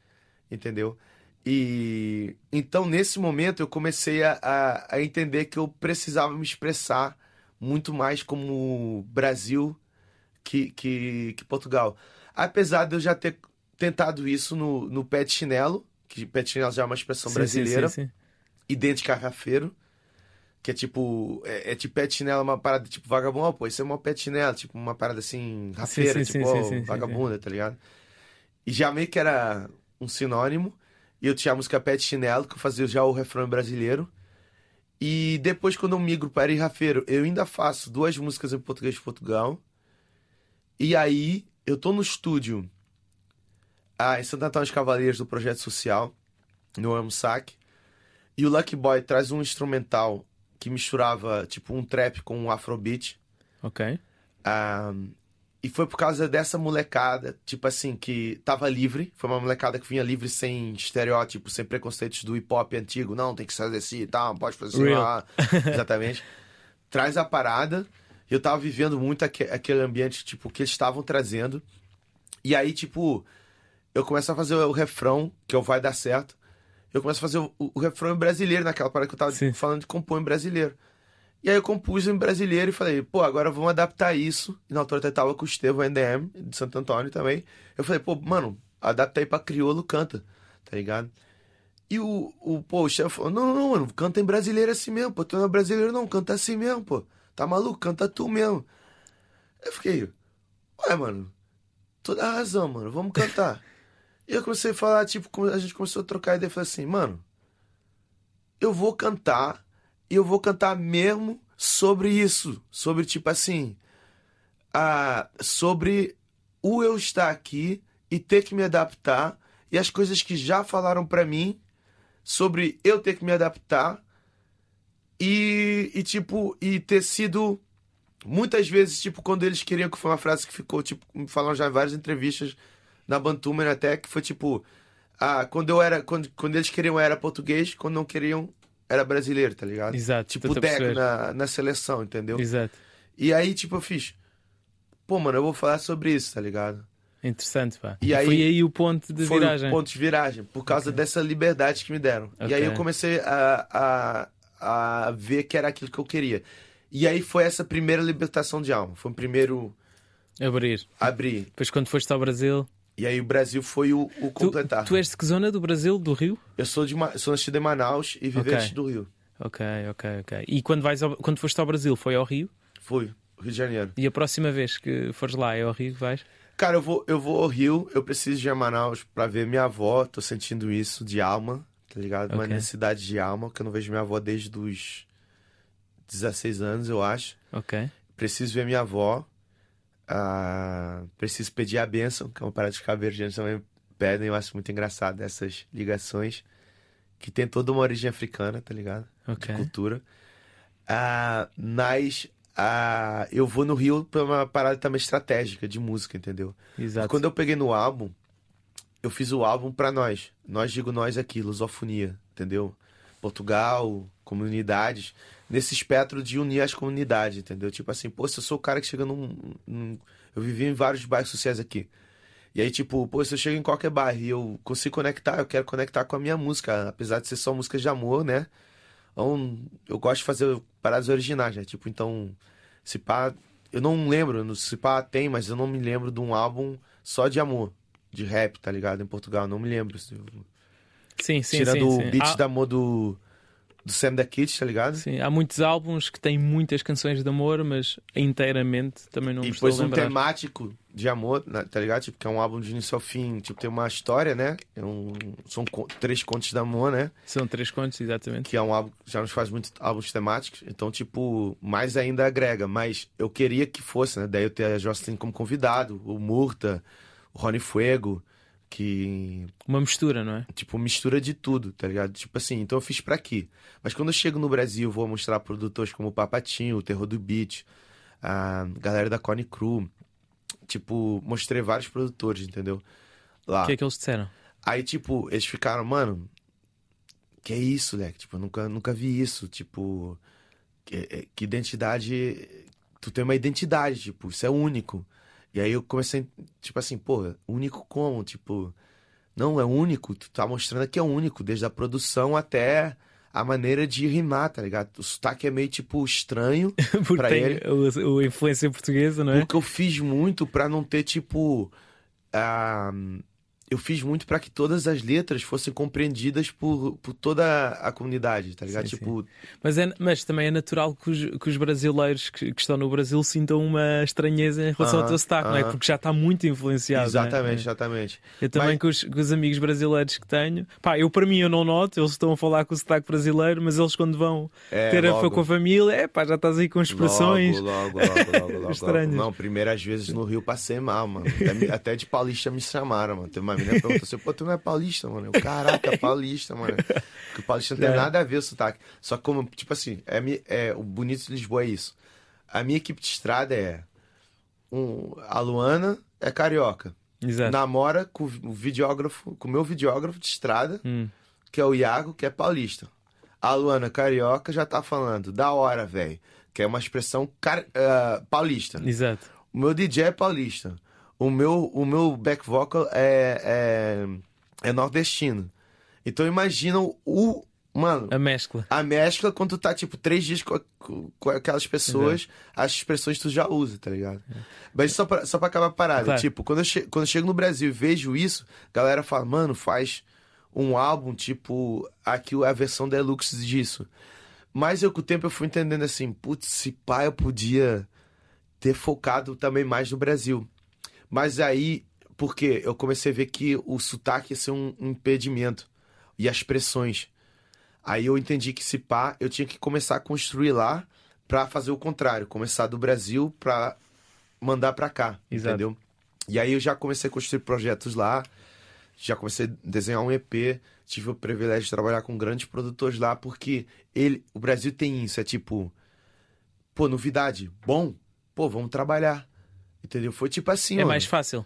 entendeu? E então nesse momento eu comecei a, a, a entender que eu precisava me expressar muito mais como Brasil que, que, que Portugal. Apesar de eu já ter tentado isso no, no pé de chinelo, que pé de chinelo já é uma expressão Sim, brasileira, Sim, sim, e dente de carrafeiro, que é tipo, é, é tipo pé de chinelo, uma parada tipo vagabundo, pô, isso é uma pé de chinelo, tipo uma parada assim, rafeira, tipo, ó, vagabunda, tá ligado? E já meio que era um sinônimo, e eu tinha a música pé de chinelo, que eu fazia já o refrão brasileiro, e depois quando eu migro para ir rafeiro, eu ainda faço duas músicas em português de Portugal, e aí eu tô no estúdio, ah, em Santo Antônio dos Cavaleiros, do Projeto Social, no Amsac, e o Lucky Boy traz um instrumental que misturava tipo um trap com um afrobeat. Ok. Ah, e foi por causa dessa molecada, tipo assim, que tava livre. Foi uma molecada que vinha livre sem estereótipos, sem preconceitos do hip hop antigo. Não, tem que fazer assim e tal, pode fazer assim. Exatamente. Traz a parada. Eu tava vivendo muito aque- aquele ambiente, tipo, que eles estavam trazendo. E aí, tipo, eu começo a fazer o refrão, que é o Vai Dar Certo. Eu começo a fazer o, o refrão em brasileiro, naquela parada que eu tava Sim. falando de compor em brasileiro. E aí eu compus em brasileiro e falei, pô, agora vamos adaptar isso. E na altura eu tava com o Estevão NDM, de Santo Antônio também. Eu falei, pô, mano, adapta aí pra crioulo, canta, tá ligado? E o, o, pô, o Estevão falou, não, não, mano, canta em brasileiro assim mesmo, pô, tu não é brasileiro não, canta assim mesmo, pô. Tá maluco? Canta tu mesmo. Eu fiquei, ué, mano, toda a razão, mano, vamos cantar. e eu comecei a falar, tipo, a gente começou a trocar ideia, eu falei assim, mano, eu vou cantar e eu vou cantar mesmo sobre isso, sobre tipo assim, a sobre o eu estar aqui e ter que me adaptar e as coisas que já falaram pra mim sobre eu ter que me adaptar e, e tipo e ter sido muitas vezes tipo quando eles queriam que foi uma frase que ficou tipo me falaram já em várias entrevistas na Bantuman até que foi tipo ah, quando eu era quando, quando eles queriam era português quando não queriam era brasileiro tá ligado Exato. tipo Deco na, na seleção entendeu Exato. e aí tipo eu fiz pô mano eu vou falar sobre isso tá ligado Interessante, pá. E E, aí- foi aí o ponto de foi viragem. o ponto de viragem, por causa dessa liberdade que me deram. E aí eu comecei a, a ver que era aquilo que eu queria. E aí foi essa primeira libertação de alma. Foi o primeiro Abrir. abrir. Depois, quando foste ao Brasil. E aí o Brasil foi o, o Tu, completar. tu és de que zona do Brasil? Do Rio? Eu sou, de, sou nascido em Manaus e vivente Ok. do Rio. Ok, ok, ok. E quando, vais ao- quando foste ao Brasil, foi ao Rio? Fui, Rio de Janeiro. E a próxima vez que fores lá é ao Rio que vais? Cara, eu vou, eu vou ao Rio, eu preciso de ir a Manaus pra ver minha avó, tô sentindo isso de alma, tá ligado? Uma Ok. necessidade de alma, que eu não vejo minha avó desde os 16 anos, eu acho. Ok. Preciso ver minha avó. Ah, preciso pedir a bênção, que é uma parada de caberdianos também pedem. Eu acho muito engraçado essas ligações. Que tem toda uma origem africana, tá ligado? Ok. De cultura. Ah, mas ah, eu vou no Rio pra uma parada também estratégica de música, entendeu? Exato. Quando eu peguei no álbum, eu fiz o álbum pra nós. Nós digo nós aqui, lusofonia, entendeu? Portugal, comunidades, nesse espectro de unir as comunidades, entendeu? Tipo assim, pô, se eu sou o cara que chega num, num- Eu vivi em vários bairros sociais aqui. E aí, tipo, pô, se eu chego em qualquer bairro e eu consigo conectar, eu quero conectar com a minha música, apesar de ser só músicas de amor, né? Então, eu gosto de fazer paradas originais, né? Tipo, então, se pá, eu não lembro, se pá tem, mas eu não me lembro de um álbum só de amor, de rap, tá ligado? Em Portugal, não me lembro. Sim, sim, Tirando sim. o sim. beat Há, de amor do, do Sam da Kid, tá ligado? sim, há muitos álbuns que têm muitas canções de amor, mas inteiramente também não E me a depois um lembrar. temático de amor, tá ligado? Tipo, que é um álbum de início ao fim, tipo, tem uma história, né? É um, são três contos de amor, né? São três contos, exatamente. que é um álbum já nos faz muitos álbuns temáticos, então, tipo, mais ainda agrega. Mas eu queria que fosse, né? Daí eu ter a Jocelyn como convidado, o Murta, o Rony Fuego, que, Uma mistura, não é? tipo, mistura de tudo, tá ligado? Tipo assim, então eu fiz pra aqui. Mas quando eu chego no Brasil, vou mostrar produtores como o Papatinho, o Terror do Beat, a galera da Cone Crew. Tipo, mostrei vários produtores, entendeu? Lá. O que é que eles disseram? Aí, tipo, eles ficaram, mano, que é isso, Leque? Tipo, eu nunca, nunca vi isso. Tipo, que, é- que identidade. Tu tem uma identidade, tipo, isso é único. E aí eu comecei, tipo assim, pô, único como? Tipo, não, é único. Tu tá mostrando que é único, desde a produção até a maneira de rimar, tá ligado? O sotaque é meio, tipo, estranho. Pra ele- o, o influência portuguesa, não é? Porque eu fiz muito pra não ter, tipo. ah, eu fiz muito pra que todas as letras fossem compreendidas por, por toda a comunidade, tá ligado? Sim, tipo, Mas, é, mas também é natural que os, que os brasileiros que, que estão no Brasil sintam uma estranheza em relação ao teu sotaque, não é? Porque já está muito influenciado. não é? exatamente, exatamente. Eu também Mas- com, os, com os amigos brasileiros que tenho, pá, eu para mim eu não noto, eles estão a falar com o sotaque brasileiro, mas eles quando vão É, ter a logo. com a família, é pá, já estás aí com expressões. Logo, logo, logo, logo, logo. Não, primeiras vezes no Rio passei mal, mano. Até, até de paulista me chamaram, mano. Teve uma que perguntou assim, pô, tu não é paulista, mano? Eu, caraca, paulista, mano. Porque o paulista não tem É. nada a ver o sotaque. Só que como, tipo assim, é, é, o bonito de Lisboa é isso. A minha equipe de estrada é um, a Luana é carioca. Exato. Namora com o videógrafo, com o meu videógrafo de estrada, Hum. que é o Iago, que é paulista. A Luana Carioca já tá falando, da hora, velho. Que é uma expressão ah, paulista. Exato. O meu DJ é paulista. O meu, o meu back vocal é, é, é nordestino. Então imagina o. Mano, A mescla. a mescla quando tu tá, tipo, três dias com, com- aquelas pessoas, as expressões tu já usa, tá ligado? Mas só pra, só pra acabar a parada, Claro. tipo, quando eu, che- quando eu chego no Brasil e vejo isso, a galera fala, mano, faz um álbum, tipo, aqui a versão deluxe disso. Mas eu com o tempo eu fui entendendo assim, putz, se pá, eu podia ter focado também mais no Brasil. Mas aí, porque eu comecei a ver que o sotaque ia ser um impedimento. E as pressões. Aí eu entendi que se pá, eu tinha que começar a construir lá pra fazer o contrário. Começar do Brasil pra mandar pra cá, Exato. entendeu? E aí eu já comecei a construir projetos lá. Já comecei a desenhar um EP. Tive o privilégio de trabalhar com grandes produtores lá, porque ele, o Brasil tem isso. É tipo, pô, novidade, bom, pô, vamos trabalhar. Entendeu? Foi tipo assim, É mano. mais fácil.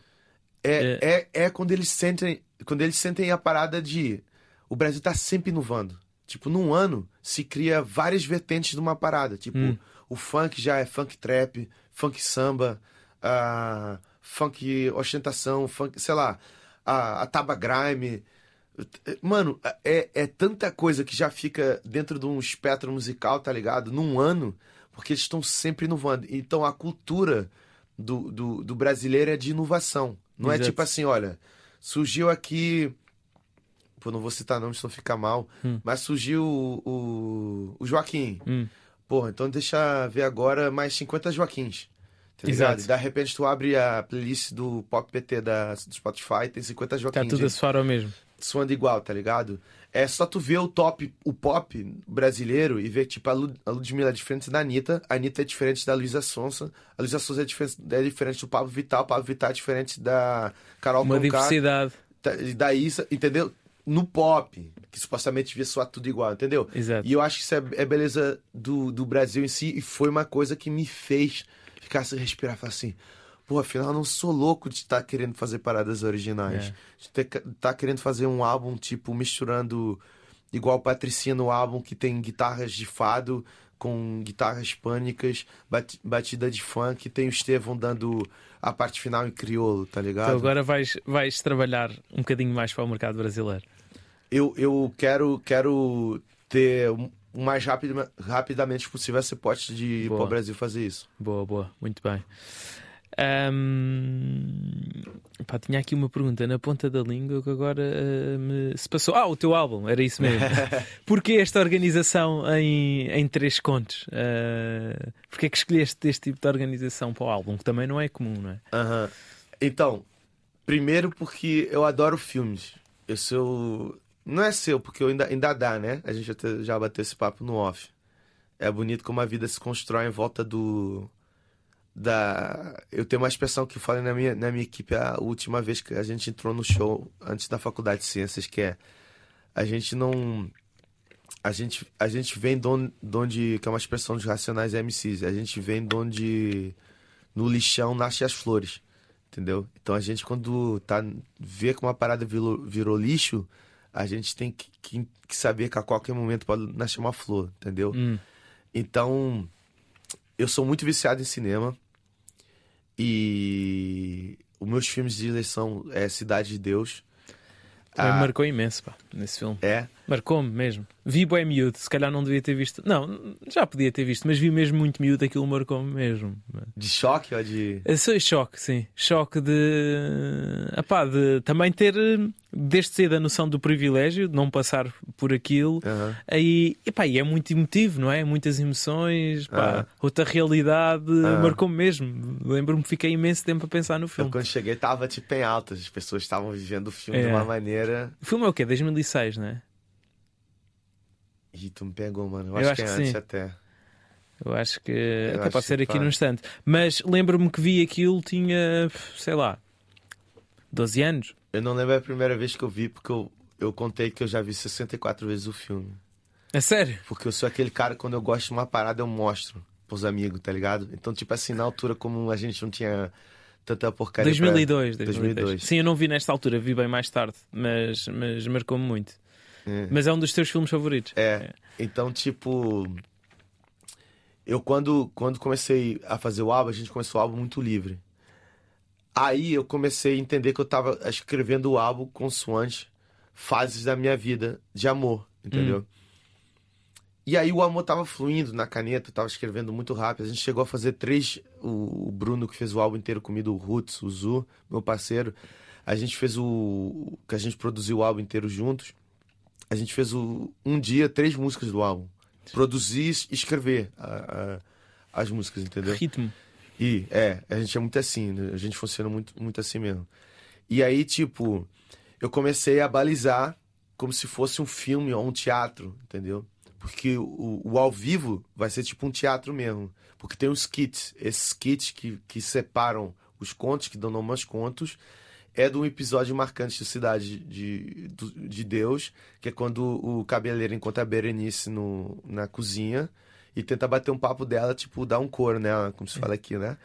É, é, é quando eles sentem. Quando eles sentem a parada de. O Brasil tá sempre inovando. Tipo, num ano se cria várias vertentes de uma parada. Tipo, Hum. o funk já é funk trap, funk samba, ah, funk ostentação, funk, sei lá, a, a taba grime. Mano, é, é tanta coisa que já fica dentro de um espectro musical, tá ligado? Num ano, porque eles estão sempre inovando. Então a cultura do, do, do brasileiro é de inovação. Não é Exato. tipo assim, olha, surgiu aqui. Pô, não vou citar nomes, senão fica mal. Hum. Mas surgiu o, o, o Joaquim. Hum. Porra, então deixa ver agora mais 50 Joaquins. Tá? Exato. De repente tu abre a playlist do Pop PT da, do Spotify, tem 50 Está Joaquins. tudo a soar ao mesmo. soando igual, tá ligado? É só tu ver o top, o pop brasileiro e ver, tipo, a, Lu, a Ludmilla é diferente da Anitta, a Anitta é diferente da Luísa Sonsa, a Luísa Sonsa é diferente, é diferente do Pablo Vittal, o Pablo Vittal é diferente da Carol Uma Conká, diversidade. da Isa, entendeu? No pop, que supostamente devia soar tudo igual, entendeu? Exato. E eu acho que isso é, é beleza do, do Brasil em si, e foi uma coisa que me fez ficar sem respirar, falar assim, pô, afinal eu não sou louco de estar querendo fazer paradas originais. É. De ter, tá querendo fazer um álbum, tipo, misturando igual Patricinha no álbum, que tem guitarras de fado com guitarras pânicas, bat- batida de funk, tem o Estevão dando a parte final em crioulo, tá ligado? Então agora vais, vais trabalhar um bocadinho mais para o mercado brasileiro. Eu, eu quero, quero ter o mais rápido, rapidamente possível essa hipótese de ir para o Brasil fazer isso. Boa, boa, muito bem. Ahm, pá, tinha aqui uma pergunta na ponta da língua que agora ah, me se passou. Ah, o teu álbum, era isso mesmo. Porquê esta organização em, em três contos? Uh, Porquê é que escolheste este tipo de organização para o álbum? Que também não é comum, não é? Então, primeiro porque eu adoro filmes. Eu sou. Não é seu, porque eu ainda, ainda dá, né? A gente já bateu esse papo no off. É bonito como a vida se constrói em volta do. Da. Eu tenho uma expressão que falei na minha, na minha equipe a última vez que a gente entrou no show antes da faculdade de ciências, que é. A gente não. A gente, a gente vem de onde, de onde. Que é uma expressão dos Racionais MCs. A gente vem de onde. No lixão nascem as flores. Entendeu? Então a gente, quando tá, vê que uma parada virou, virou lixo, a gente tem que, que, que saber que a qualquer momento pode nascer uma flor, entendeu? Hum, Então, eu sou muito viciado em cinema. E os meus filmes de eleição é Cidade de Deus. também Ah, marcou imenso, pá, nesse filme. é. Marcou-me mesmo. Vi bem miúdo, se calhar não devia ter visto. Não, já podia ter visto, mas vi mesmo muito miúdo, aquilo marcou-me mesmo. De choque ou de. Eu sou choque, sim. Choque de. Epá, de também ter desde cedo a noção do privilégio, de não passar por aquilo. Aham. Aí, epá, e é muito emotivo, não é? Muitas emoções, pá, outra realidade, marcou-me mesmo. Lembro-me que fiquei imenso tempo a pensar no Eu, filme. quando cheguei, tava tipo em altas. As pessoas estavam vivendo o filme de É. uma maneira. O filme é o quê? 2006, não é? Ih, tu me pegou, mano. Eu, Eu acho, acho que é que antes sim. até. Eu acho que até acho pode ser aqui num instante. Mas lembro-me que vi aquilo, tinha, sei lá, 12 anos. Eu não lembro a primeira vez que eu vi, porque eu, eu contei que eu já vi 64 vezes o filme. É sério? Porque eu sou aquele cara, quando eu gosto de uma parada, eu mostro pros amigos, tá ligado? Então, tipo assim, na altura, como a gente não tinha tanta porcaria. pra- 2002, 2002. 2002. Sim, eu não vi nesta altura, vi bem mais tarde, mas, mas marcou-me muito. É. Mas é um dos teus filmes favoritos. É. Então, tipo. Eu, quando, quando comecei a fazer o álbum, a gente começou o álbum muito livre. Aí eu comecei a entender que eu tava escrevendo o álbum consoante fases da minha vida de amor, entendeu? E aí o amor tava fluindo na caneta, tava escrevendo muito rápido. A gente chegou a fazer três. O, o Bruno, que fez o álbum inteiro comigo, o Roots, o Zu, meu parceiro. A gente fez o. que a gente produziu o álbum inteiro juntos. A gente fez o, um dia três músicas do álbum. Produzir e escrever a- a- as músicas, entendeu? Ritmo. E, é, a gente é muito assim, né? a gente funciona muito, muito assim mesmo. E aí, tipo, eu comecei a balizar como se fosse um filme ou um teatro, entendeu? Porque o, o ao vivo vai ser tipo um teatro mesmo. Porque tem os kits, esses kits que, que separam os contos, que dão nome aos contos, é de um episódio marcante de Cidade de, de Deus, que é quando o cabeleireiro encontra a Berenice no, na cozinha e tenta bater um papo dela, tipo, dar um coro nela, como se fala aqui, né?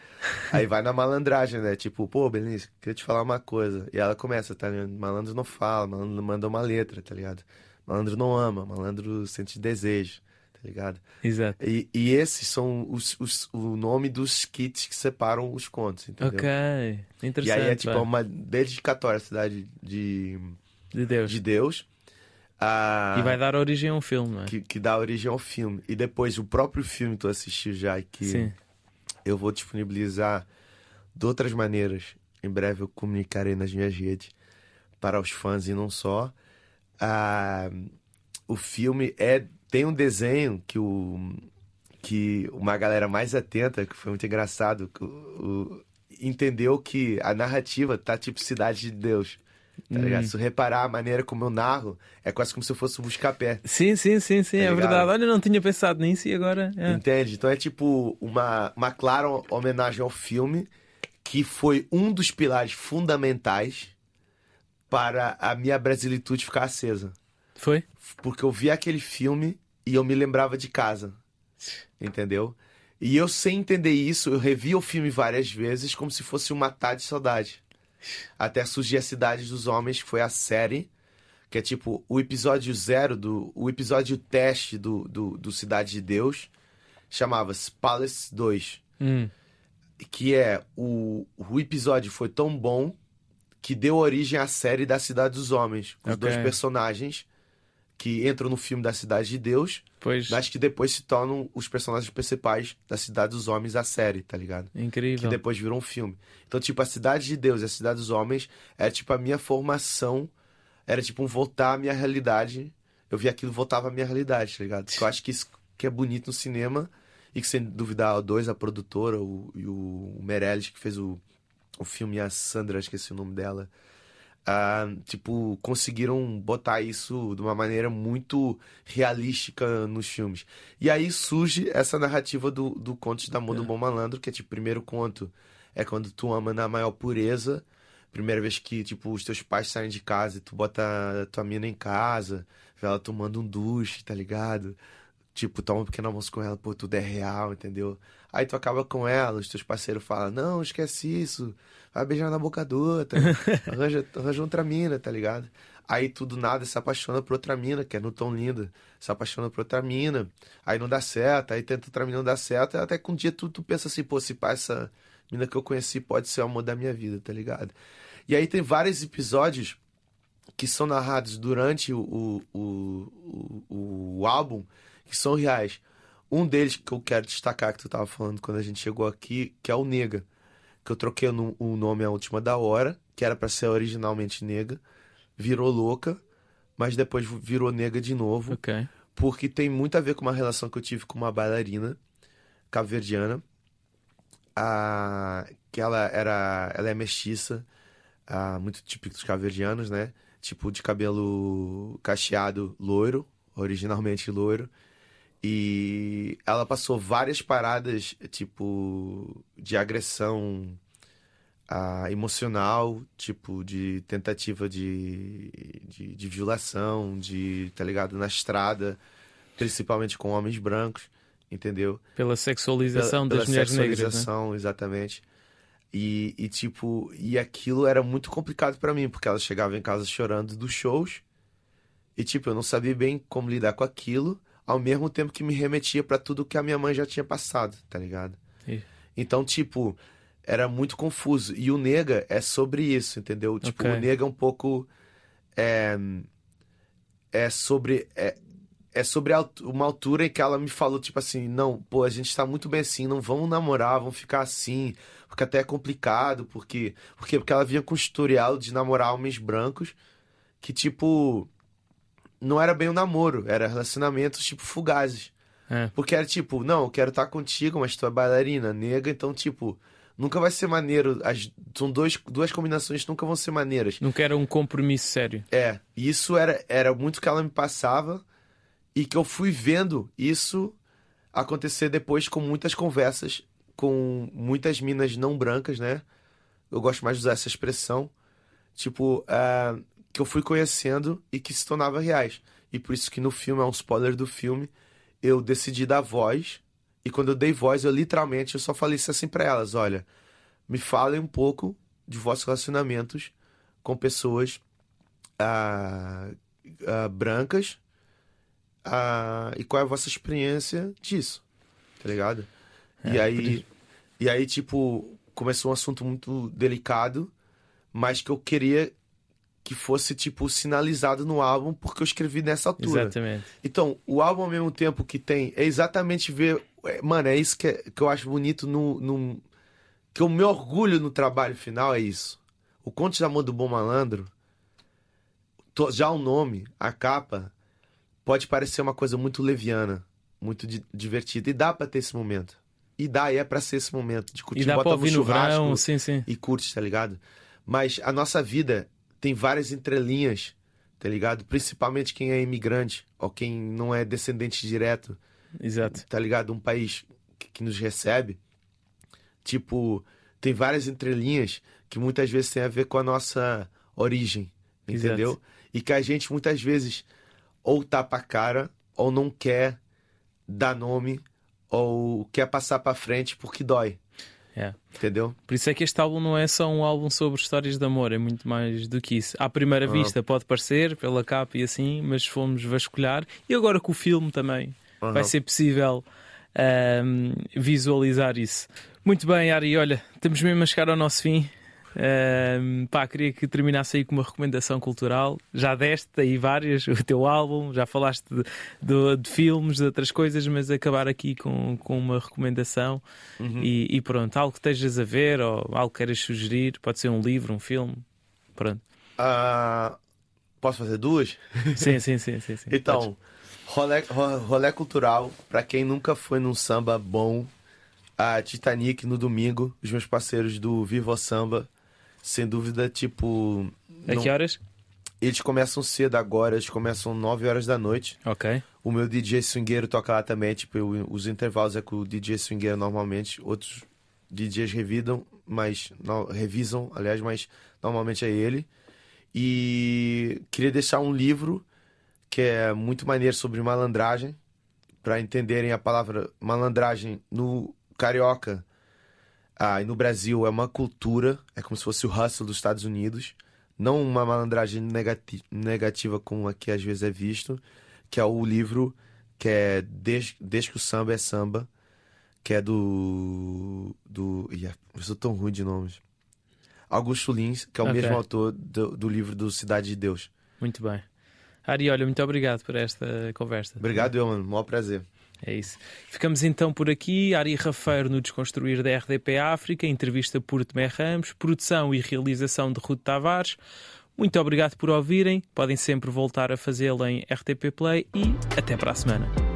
Aí vai na malandragem, né? Tipo, pô, Berenice, queria te falar uma coisa. E ela começa, tá ligado? Malandro não fala, malandro não manda uma letra, tá ligado? Malandro não ama, malandro sente desejo, tá ligado? Exato. E, e esses são os, os- o nome dos kits que separam os contos, entendeu? Ok. E Interessante. aí é tipo pá. uma dedicatória à cidade de, De Deus. de Deus. A- E vai dar origem a um filme, não é? que, que dá origem ao filme. E depois o próprio filme tu assistiu já e que Sim. eu vou disponibilizar de outras maneiras. Em breve eu comunicarei nas minhas redes para os fãs e não só. Ah, o filme é tem um desenho que o que uma galera mais atenta, que foi muito engraçado, que o- o- entendeu que a narrativa tá tipo Cidade de Deus, Tá hum. ligado? Se reparar a maneira como eu narro, é quase como se eu fosse um busca-pé. Sim, sim, sim, sim, tá é verdade. Olha, eu não tinha pensado nisso e agora. É. Entende? Então é tipo uma, uma clara homenagem ao filme, que foi um dos pilares fundamentais para a minha brasilitude ficar acesa. Foi? Porque eu vi aquele filme e eu me lembrava de casa. Entendeu? E eu, sem entender isso, eu revi o filme várias vezes como se fosse uma tarde de saudade. Até surgir a Cidade dos Homens, que foi a série, que é tipo o episódio zero, do, o episódio teste do, do, do Cidade de Deus, chamava-se Palace 2. Hum. Que é o, o episódio foi tão bom que deu origem à série da Cidade dos Homens, com okay. os dois personagens que entram no filme da Cidade de Deus, pois. mas que depois se tornam os personagens principais da Cidade dos Homens, a série, tá ligado? Incrível. Que depois virou um filme. Então, tipo, a Cidade de Deus e a Cidade dos Homens era tipo a minha formação, era tipo um voltar à minha realidade. Eu vi aquilo voltava à minha realidade, tá ligado? eu acho que isso que é bonito no cinema e que, sem duvidar, dois, a produtora o, e o Meirelles, que fez o, o filme, a Sandra, esqueci o nome dela Uh, tipo, conseguiram botar isso de uma maneira muito realística nos filmes. E aí surge essa narrativa do, do Contos da Amor é. do Bom Malandro, que é tipo, primeiro conto é quando tu ama na maior pureza. Primeira vez que, tipo, os teus pais saem de casa e tu bota a tua mina em casa, vê ela tomando um duche, tá ligado? Tipo, toma um pequeno almoço com ela, pô, tudo é real, entendeu? Aí tu acaba com ela, os teus parceiros falam, não, esquece isso, vai beijar na boca do outro, arranja, arranja outra mina, tá ligado? Aí tu do nada se apaixona por outra mina, que é no tão linda, se apaixona por outra mina, aí não dá certo, aí tenta outra mina não dá certo, até que um dia tu, tu pensa assim, pô, se pá, essa mina que eu conheci pode ser o amor da minha vida, tá ligado? E aí tem vários episódios que são narrados durante o, o, o, o, o álbum que são reais. Um deles que eu quero destacar, que tu tava falando quando a gente chegou aqui, que é o Nega. Que eu troquei o nome à última da hora, que era para ser originalmente Nega. Virou louca, mas depois virou Nega de novo. Okay. Porque tem muito a ver com uma relação que eu tive com uma bailarina caverdiana. A, que ela era. Ela é mestiça, a, muito típico dos caverdianos, né? Tipo de cabelo cacheado loiro, originalmente loiro e ela passou várias paradas, tipo, de agressão uh, emocional, tipo, de tentativa de, de, de, violação, de, tá ligado, na estrada, principalmente com homens brancos, entendeu? Pela sexualização pela, das pela mulheres negras. Né? sexualização, né? exatamente. E, e, tipo, e aquilo era muito complicado para mim, porque ela chegava em casa chorando dos shows, e, tipo, eu não sabia bem como lidar com aquilo ao mesmo tempo que me remetia para tudo que a minha mãe já tinha passado, tá ligado? Então, tipo, era muito confuso. E o Nega é sobre isso, entendeu? Tipo, okay. o Nega é um pouco. É, é sobre. É, é sobre uma altura em que ela me falou, tipo assim, não, pô, a gente tá muito bem assim, não vamos namorar, vamos ficar assim, porque até é complicado, porque. Porque, porque ela vinha com o historial de namorar homens brancos que, tipo, não era bem um namoro, era relacionamentos tipo fugazes. É. Porque era tipo, não, eu quero estar contigo, mas tu é bailarina, nega, então tipo, nunca vai ser maneiro. As, são dois, duas combinações que nunca vão ser maneiras. Nunca era um compromisso sério. É, isso era, era muito que ela me passava e que eu fui vendo isso acontecer depois com muitas conversas com muitas minas não brancas, né? Eu gosto mais de usar essa expressão. Tipo, uh, que eu fui conhecendo e que se tornava reais. E por isso que no filme, é um spoiler do filme, eu decidi dar voz. E quando eu dei voz, eu literalmente eu só falei isso assim para elas: olha, me falem um pouco de vossos relacionamentos com pessoas ah, ah, brancas ah, e qual é a vossa experiência disso, tá ligado? É, e aí, e aí, tipo, começou um assunto muito delicado, mas que eu queria que fosse, tipo, sinalizado no álbum, porque eu escrevi nessa altura. Exatamente. Então, o álbum, ao mesmo tempo que tem, é exatamente ver. É, mano, é isso que, é, que eu acho bonito no, no. Que eu me orgulho no trabalho final, é isso. O Conto de Amor do Bom Malandro, já o nome, a capa, pode parecer uma coisa muito leviana, muito di divertida. E dá pra ter esse momento. E dá, e é pra ser esse momento. De curtir, e dá bota pra no churrasco no verão, sim, sim. e curte, tá ligado? Mas a nossa vida tem várias entrelinhas, tá ligado? Principalmente quem é imigrante ou quem não é descendente direto. Exato. Tá ligado? Um país que, que nos recebe. Tipo, tem várias entrelinhas que muitas vezes tem a ver com a nossa origem, entendeu? Exato. E que a gente muitas vezes ou tapa a cara ou não quer dar nome ou quer passar para frente porque dói. É. Entendeu? Por isso é que este álbum não é só um álbum sobre histórias de amor, é muito mais do que isso. À primeira Uhum. vista pode parecer, pela capa e assim, mas fomos vasculhar. E agora com o filme também Uhum. vai ser possível visualizar isso. Muito bem, Ari, olha, estamos mesmo a chegar ao nosso fim. Ahm, pá, queria que terminasse aí com uma recomendação cultural. Já deste aí várias, o teu álbum, já falaste de, de- de filmes, de outras coisas, mas acabar aqui com, com uma recomendação Uhum. e, e pronto, algo que estejas a ver ou algo que queiras sugerir, pode ser um livro, um filme. Pronto. Ah, posso fazer duas? Sim, sim, sim, sim. sim. Então, rolê, ro- rolê cultural, pra quem nunca foi num samba bom, a Titanic no domingo, os meus parceiros do Vivo Samba, sem dúvida, tipo. A não- que horas? Eles começam cedo agora, eles começam 9 horas da noite. Ok. O meu DJ swingueiro toca lá também, tipo, eu- os intervalos é com o DJ swingueiro normalmente. Outros DJs revidam, mas não, revisam, aliás, mas normalmente é ele. E queria deixar um livro que é muito maneiro sobre malandragem, para entenderem a palavra malandragem no carioca. Ah, e no Brasil é uma cultura, é como se fosse o hustle dos Estados Unidos, não uma malandragem negati- negativa como aqui às vezes é visto, que é o livro que é Desde, Desde que o Samba é Samba, que é do. do. Ih, eu sou tão ruim de nomes. Augusto Lins, que é o Ok. mesmo autor do, do livro do Cidade de Deus. Muito bem. Ari, olha, muito obrigado por esta conversa. Obrigado, eu, mano. Maior prazer. É isso. Ficamos então por aqui. Ari Rafeiro no Desconstruir da RDP África, entrevista por Tomé Ramos, produção e realização de Ruth Tavares. Muito obrigado por ouvirem. Podem sempre voltar a fazê-lo em RTP Play e até para a semana.